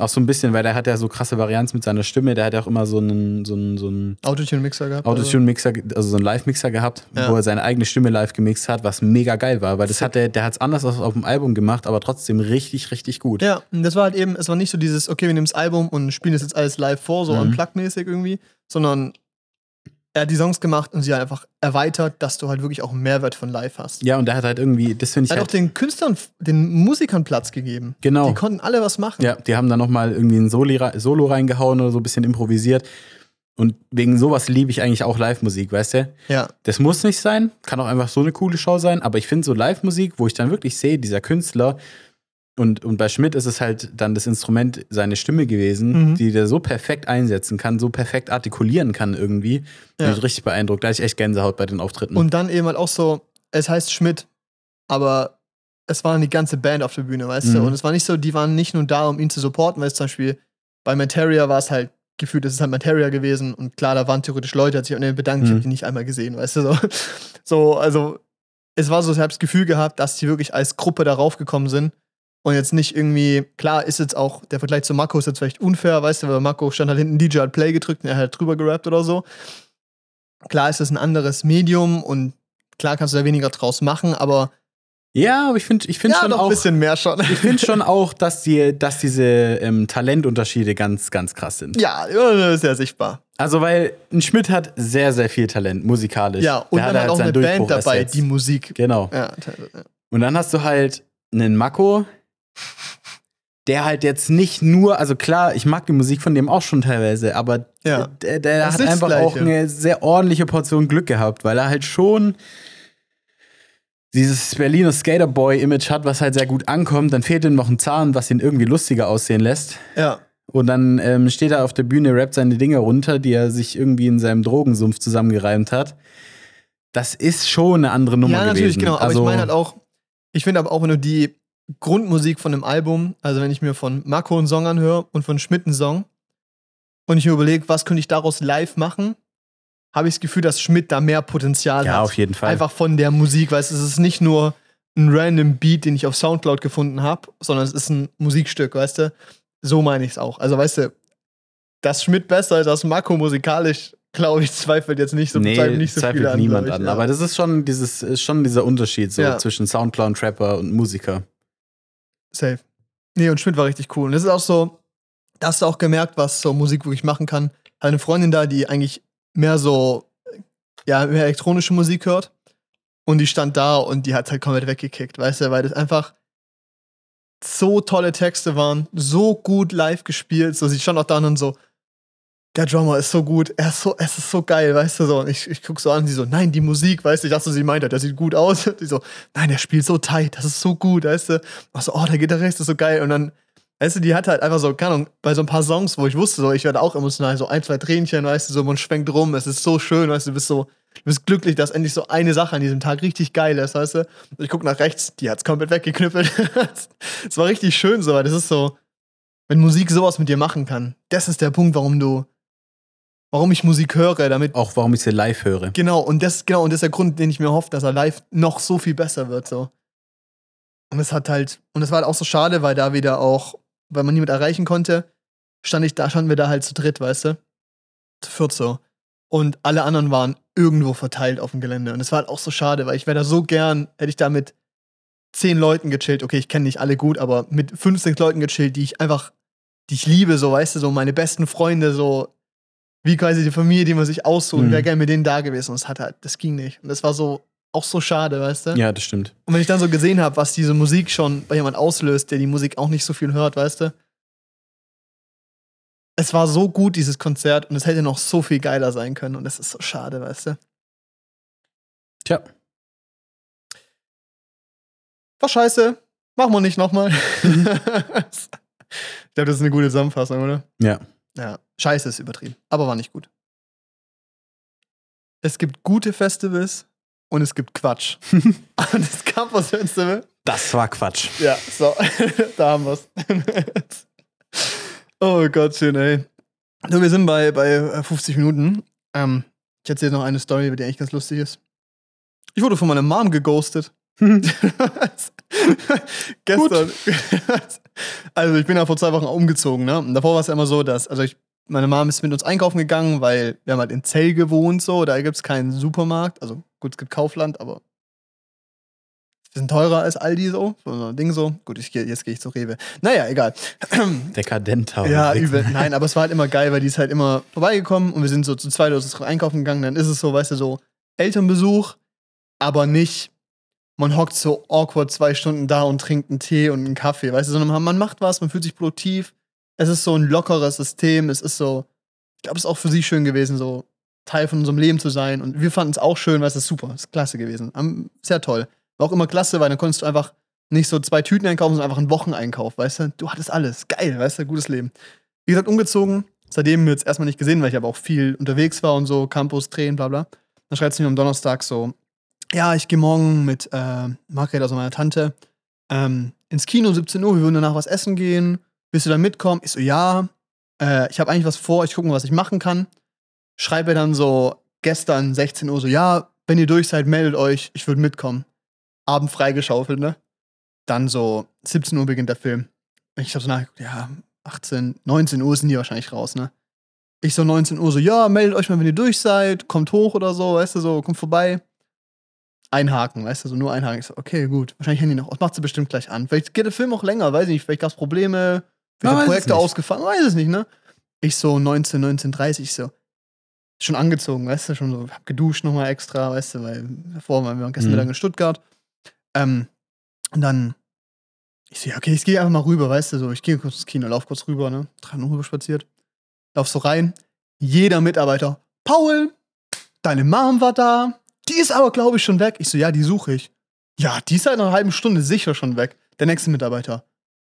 Speaker 1: auch so ein bisschen, weil der hat ja so krasse Varianz mit seiner Stimme, der hat ja auch immer so einen, so einen, so einen
Speaker 2: Autotune-Mixer gehabt.
Speaker 1: Autotune-Mixer, also so einen Live-Mixer gehabt,
Speaker 2: Ja.
Speaker 1: wo er seine eigene Stimme live gemixt hat, was mega geil war, weil das hat der, der hat es anders als auf dem Album gemacht, aber trotzdem richtig, richtig gut.
Speaker 2: Ja, und das war halt eben, es war nicht so dieses, okay, wir nehmen das Album und spielen das jetzt alles live vor, so
Speaker 1: Mhm.
Speaker 2: unplugged-mäßig irgendwie, sondern er hat die Songs gemacht und sie einfach erweitert, dass du halt wirklich auch einen Mehrwert von live hast.
Speaker 1: Ja, und der hat halt irgendwie, das finde ich
Speaker 2: Er hat auch
Speaker 1: halt,
Speaker 2: den Künstlern, den Musikern Platz gegeben.
Speaker 1: genau.
Speaker 2: Die konnten alle was machen.
Speaker 1: Ja, die haben da nochmal irgendwie ein Soli, Solo reingehauen oder so ein bisschen improvisiert. Und wegen sowas liebe ich eigentlich auch Live-Musik, weißt du?
Speaker 2: Ja,
Speaker 1: Das muss nicht sein, kann auch einfach so eine coole Show sein, aber ich finde so Live-Musik, wo ich dann wirklich sehe, dieser Künstler, und, und bei Schmidt ist es halt dann das Instrument seine Stimme gewesen,
Speaker 2: Mhm.
Speaker 1: die der so perfekt einsetzen kann, so perfekt artikulieren kann irgendwie.
Speaker 2: Ja.
Speaker 1: Bin ich richtig beeindruckt. Da hatte ich echt Gänsehaut bei den Auftritten.
Speaker 2: Und dann eben halt auch so, es heißt Schmidt, aber es war die ganze Band auf der Bühne, weißt du?
Speaker 1: Mhm.
Speaker 2: Und es war nicht so, die waren nicht nur da, um ihn zu supporten, weil es zum Beispiel bei Materia war es halt gefühlt, es ist halt Materia gewesen und klar, da waren theoretisch Leute, hat sich auch bedankt, ich
Speaker 1: Mhm.
Speaker 2: habe die nicht einmal gesehen, weißt du? So, so also es war so, ich habe das Gefühl gehabt, dass die wirklich als Gruppe darauf gekommen sind und jetzt nicht irgendwie, klar ist jetzt auch, der Vergleich zu Marco ist jetzt vielleicht unfair, weißt du, weil Marco stand halt hinten, DJ hat Play gedrückt und er hat halt drüber gerappt oder so. Klar ist es ein anderes Medium und klar kannst du da weniger draus machen, aber
Speaker 1: ja, aber ich finde ich find
Speaker 2: ja,
Speaker 1: schon
Speaker 2: doch ein
Speaker 1: auch.
Speaker 2: bisschen mehr schon.
Speaker 1: Ich finde schon auch, dass, die, dass diese ähm, Talentunterschiede ganz, ganz krass sind.
Speaker 2: ja, das ist ja sichtbar.
Speaker 1: Also, weil ein Schmidt hat sehr, sehr viel Talent, musikalisch.
Speaker 2: Ja, und
Speaker 1: Der hat
Speaker 2: dann halt auch eine Band
Speaker 1: Durchbruch
Speaker 2: dabei, die Musik.
Speaker 1: Genau.
Speaker 2: Ja.
Speaker 1: Und dann hast du halt einen Mako, der halt jetzt nicht nur, also klar, ich mag die Musik von dem auch schon teilweise, aber
Speaker 2: Ja.
Speaker 1: der, der hat einfach auch eine sehr ordentliche Portion Glück gehabt, weil er halt schon dieses Berliner Skaterboy-Image hat, was halt sehr gut ankommt. Dann fehlt ihm noch ein Zahn, was ihn irgendwie lustiger aussehen lässt.
Speaker 2: ja.
Speaker 1: Und dann ähm, steht er auf der Bühne, rappt seine Dinge runter, die er sich irgendwie in seinem Drogensumpf zusammengereimt hat. Das ist schon eine andere Nummer
Speaker 2: ja, natürlich,
Speaker 1: gewesen.
Speaker 2: genau. Aber
Speaker 1: also,
Speaker 2: ich meine halt auch, ich finde aber auch, wenn du die Grundmusik von einem Album, also wenn ich mir von Marco einen Song anhöre und von Schmidt einen Song und ich mir überlege, was könnte ich daraus live machen, habe ich das Gefühl, dass Schmidt da mehr Potenzial
Speaker 1: ja,
Speaker 2: hat.
Speaker 1: auf jeden Fall.
Speaker 2: Einfach von der Musik, weil es ist nicht nur ein random Beat, den ich auf Soundcloud gefunden habe, sondern es ist ein Musikstück, weißt du? So meine ich es auch. Also, weißt du, dass Schmidt besser ist als Marco musikalisch, glaube ich, zweifelt jetzt nicht so,
Speaker 1: nee,
Speaker 2: zweifeln nicht so
Speaker 1: zweifelt
Speaker 2: viele an.
Speaker 1: niemand
Speaker 2: ich,
Speaker 1: an.
Speaker 2: ja.
Speaker 1: Aber das ist schon, dieses, ist schon dieser Unterschied so
Speaker 2: Ja.
Speaker 1: zwischen Soundcloud, Trapper und Musiker.
Speaker 2: Safe. Nee, und Schmidt war richtig cool. Und das ist auch so, da hast du auch gemerkt, was so Musik wirklich machen kann. Hat eine Freundin da, die eigentlich mehr so, ja, mehr elektronische Musik hört. Und die stand da und die hat halt komplett weggekickt, weißt du, weil das einfach so tolle Texte waren, so gut live gespielt. So, sie stand auch da und so, der Drummer ist so gut, er ist so, es ist so geil, weißt du so. Und ich, ich guck so an, sie so, nein, die Musik, weißt du, ich dachte, sie meint, hat, der sieht gut aus. Die so, nein, der spielt so tight, das ist so gut, weißt du. Und so, oh, der Gitarrist ist so geil. Und dann, weißt du, die hat halt einfach so, keine Ahnung, bei so ein paar Songs, wo ich wusste, so, ich werde auch emotional, so ein, zwei Tränchen, weißt du, so, man schwenkt rum, es ist so schön, weißt du, du bist so, du bist glücklich, dass endlich so eine Sache an diesem Tag richtig geil ist, weißt du. Und ich guck nach rechts, die hat's komplett weggeknüppelt. Es war richtig schön so, weil das ist so, wenn Musik sowas mit dir machen kann, das ist der Punkt, warum du warum ich Musik höre, damit.
Speaker 1: Auch warum ich sie live höre.
Speaker 2: Genau, und das, genau, und das ist der Grund, den ich mir hoffe, dass er live noch so viel besser wird. So. Und es hat halt, und es war halt auch so schade, weil da wieder auch, weil man niemand erreichen konnte, stand ich da, standen wir da halt zu dritt, weißt du? Zu viert so. Und alle anderen waren irgendwo verteilt auf dem Gelände. Und es war halt auch so schade, weil ich wäre da so gern, hätte ich da mit zehn Leuten gechillt. Okay, ich kenne nicht alle gut, aber mit 15 Leuten gechillt, die ich einfach, die ich liebe, so, weißt du, so meine besten Freunde, so wie quasi die Familie, die man sich aussucht.
Speaker 1: Mhm.
Speaker 2: Wäre gerne mit denen da gewesen. Und es hat halt, das ging nicht. Und das war so, auch so schade, weißt du?
Speaker 1: Ja, das stimmt.
Speaker 2: Und wenn ich dann so gesehen habe, was diese Musik schon bei jemand auslöst, der die Musik auch nicht so viel hört, weißt du? Es war so gut, dieses Konzert, und es hätte noch so viel geiler sein können. Und das ist so schade, weißt du?
Speaker 1: Tja.
Speaker 2: War scheiße. Machen wir nicht nochmal. ich glaube, das ist eine gute Zusammenfassung, oder?
Speaker 1: Ja.
Speaker 2: Ja. Scheiße ist übertrieben. Aber war nicht gut. Es gibt gute Festivals und es gibt Quatsch. und das Campus Festival
Speaker 1: Das war Quatsch.
Speaker 2: Ja, so, da haben wir's. oh Gottchen, ey. Du, wir sind bei, bei äh, 50 Minuten. Ähm, ich erzähle noch eine Story, die eigentlich ganz lustig ist. Ich wurde von meiner Mom geghostet. Gestern. also ich bin ja vor zwei Wochen umgezogen, ne? Und davor war es ja immer so, dass, also ich, meine Mom ist mit uns einkaufen gegangen, weil wir haben halt in Zell gewohnt, so, da gibt es keinen Supermarkt. Also gut, es gibt Kaufland, aber wir sind teurer als Aldi so. So ein Ding so. Gut, ich, jetzt gehe ich zu Rewe. Naja, egal.
Speaker 1: Dekadenter.
Speaker 2: Ja, übel. Nein, aber es war halt immer geil, weil die ist halt immer vorbeigekommen und wir sind so zu zweit oder einkaufen gegangen. Dann ist es so, weißt du, so Elternbesuch, aber nicht, man hockt so awkward zwei Stunden da und trinkt einen Tee und einen Kaffee, weißt du, sondern man- macht was, man fühlt sich produktiv. Es ist so ein lockeres System. Es ist so, ich glaube, es ist auch für sie schön gewesen, so Teil von unserem Leben zu sein. Und wir fanden es auch schön, weil es ist super, es ist klasse gewesen. Sehr toll. War auch immer klasse, weil dann konntest du einfach nicht so zwei Tüten einkaufen, sondern einfach einen Wocheneinkauf, weißt du? Du hattest alles. Geil, weißt du? Gutes Leben. Wie gesagt, umgezogen. Seitdem jetzt erstmal nicht gesehen, weil ich aber auch viel unterwegs war und so, Campus, Drehen, bla bla. Dann schreibt sie mir am Donnerstag so, ja, ich gehe morgen mit äh, Margret, also meiner Tante, ähm, ins Kino, 17 Uhr, wir würden danach was essen gehen. Willst du da mitkommen? Ich so, ja. Äh, ich habe eigentlich was vor, ich gucke mal, was ich machen kann. Schreibe dann so gestern 16 Uhr so, ja, wenn ihr durch seid, meldet euch, ich würde mitkommen. Abend freigeschaufelt, ne? Dann so 17 Uhr beginnt der Film. Ich hab so nachgeguckt, ja, 18, 19 Uhr sind die wahrscheinlich raus, ne? Ich so 19 Uhr so, ja, meldet euch mal, wenn ihr durch seid, kommt hoch oder so, weißt du, so, kommt vorbei. Einhaken, weißt du, so nur einhaken. Ich so, okay, gut, wahrscheinlich Handy noch, aus, macht sie bestimmt gleich an. Vielleicht geht der Film auch länger, weiß ich nicht, vielleicht gab es Probleme, vielleicht Projekte ausgefallen, weiß es nicht, ne? Ich so 19, 19, 30, so, schon angezogen, weißt du, schon so, hab geduscht nochmal extra, weißt du, weil davor waren wir gestern
Speaker 1: Mhm.
Speaker 2: Mittag in Stuttgart. Ähm, und dann, ich so, ja, okay, ich gehe einfach mal rüber, weißt du, so, ich gehe kurz ins Kino, lauf kurz rüber, ne, drei Minuten rüber spaziert, lauf so rein, jeder Mitarbeiter, Paul, deine Mom war da, die ist aber, glaube ich, schon weg. Ich so, ja, die suche ich. Ja, die ist seit einer halben Stunde sicher schon weg. Der nächste Mitarbeiter.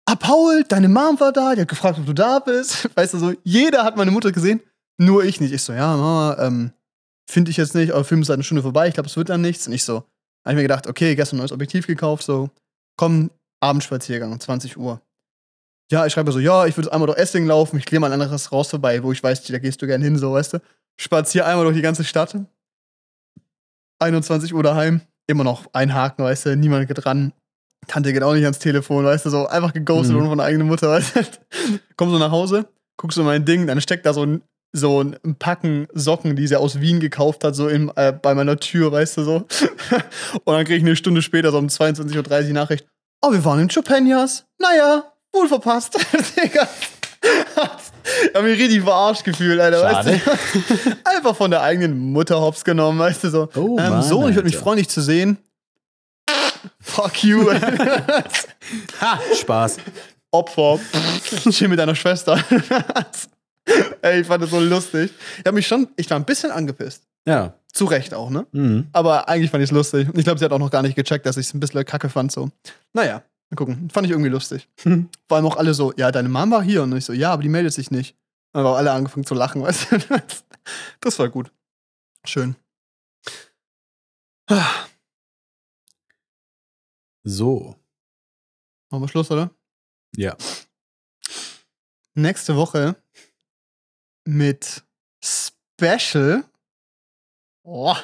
Speaker 2: Ah, Paul, deine Mom war da, die hat gefragt, ob du da bist. Weißt du, so, jeder hat meine Mutter gesehen, nur ich nicht. Ich so, ja, Mama, ähm, finde ich jetzt nicht, aber Film ist seit einer Stunde vorbei, ich glaube, es wird dann nichts. Und ich so, habe ich mir gedacht, okay, gestern ein neues Objektiv gekauft, so, komm, Abendspaziergang, 20 Uhr. Ja, ich schreibe so, ja, ich würde einmal durch Essling laufen, ich gehe mal ein anderes raus vorbei, wo ich weiß, da gehst du gern hin, so, weißt du. Spazier einmal durch die ganze Stadt. 21 Uhr daheim, immer noch einhaken, weißt du, niemand geht ran. Tante geht auch nicht ans Telefon, weißt du, so einfach geghostet
Speaker 1: Mhm.
Speaker 2: von der eigenen Mutter, weißt du. Komm so nach Hause, guckst so mein Ding, dann steckt da so ein, so ein Packen Socken, die sie aus Wien gekauft hat, so in, äh, bei meiner Tür, weißt du, so. Und dann krieg ich eine Stunde später so um 22.30 Uhr Nachricht, oh, wir waren in Chopinias. Naja, wohl verpasst. Digga. Ich hab mich richtig verarscht gefühlt, Alter,
Speaker 1: Schade.
Speaker 2: weißt du? Einfach von der eigenen Mutter hops genommen, weißt du, so.
Speaker 1: Oh,
Speaker 2: ähm,
Speaker 1: Mann,
Speaker 2: so, und ich würde mich freuen, dich zu sehen. Fuck you.
Speaker 1: Ha, Spaß.
Speaker 2: Opfer. Chill mit deiner Schwester. Ey, ich fand das so lustig. Ich hab mich schon, ich war ein bisschen angepisst.
Speaker 1: Ja.
Speaker 2: Zu Recht auch, ne?
Speaker 1: Mhm.
Speaker 2: Aber eigentlich fand ich es lustig. Ich glaube, sie hat auch noch gar nicht gecheckt, dass ich es ein bisschen kacke fand. So. Naja, mal gucken. Fand ich irgendwie lustig.
Speaker 1: Hm.
Speaker 2: Vor allem auch alle so, ja, deine Mom war hier. Und ich so, ja, aber die meldet sich nicht. Und dann haben alle angefangen zu lachen, weißt du? Das war gut. Schön.
Speaker 1: So.
Speaker 2: Machen wir Schluss, oder?
Speaker 1: Ja.
Speaker 2: Nächste Woche mit Special. Oh,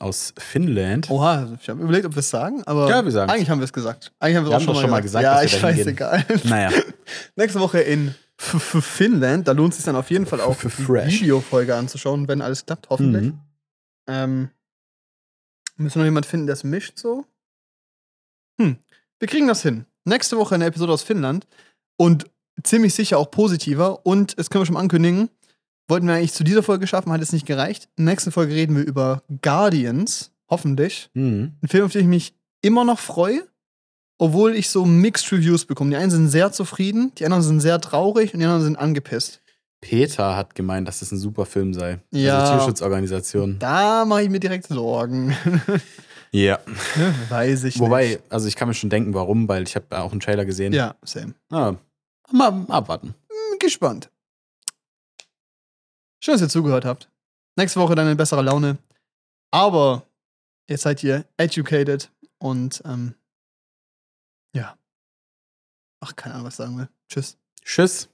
Speaker 1: Aus Finnland.
Speaker 2: oha, ich habe überlegt, ob wir es sagen, aber
Speaker 1: Ja, wir
Speaker 2: eigentlich haben wir es gesagt. Eigentlich haben wir es auch
Speaker 1: haben doch schon mal gesagt,
Speaker 2: Ja, ich weiß, egal.
Speaker 1: Naja,
Speaker 2: Nächste Woche in Finnland. Da lohnt es sich dann auf jeden Fall auch die. Videofolge anzuschauen, wenn alles klappt, hoffentlich.
Speaker 1: mhm.
Speaker 2: Ähm, müssen wir noch jemand finden, der es mischt so? Hm, wir kriegen das hin. Nächste Woche eine Episode aus Finnland und ziemlich sicher auch positiver. Und das können wir schon mal ankündigen. Wollten wir eigentlich zu dieser Folge schaffen, hat es nicht gereicht. In der nächsten Folge reden wir über Guardians, hoffentlich.
Speaker 1: Mhm.
Speaker 2: Ein Film, auf den ich mich immer noch freue, obwohl ich so Mixed Reviews bekomme. Die einen sind sehr zufrieden, die anderen sind sehr traurig und die anderen sind angepisst.
Speaker 1: Peter hat gemeint, dass das ein super Film sei.
Speaker 2: Ja.
Speaker 1: Also Tierschutzorganisation.
Speaker 2: Da mache ich mir direkt Sorgen.
Speaker 1: Ja.
Speaker 2: Weiß ich
Speaker 1: Wobei,
Speaker 2: nicht.
Speaker 1: also ich kann mir schon denken, warum, weil ich habe auch einen Trailer gesehen.
Speaker 2: Ja, same.
Speaker 1: Ah, mal abwarten.
Speaker 2: Bin gespannt. Schön, dass ihr zugehört habt. Nächste Woche dann in besserer Laune. Aber jetzt seid ihr educated und ähm, ja. Ach, keine Ahnung, was sagen will. Tschüss.
Speaker 1: Tschüss.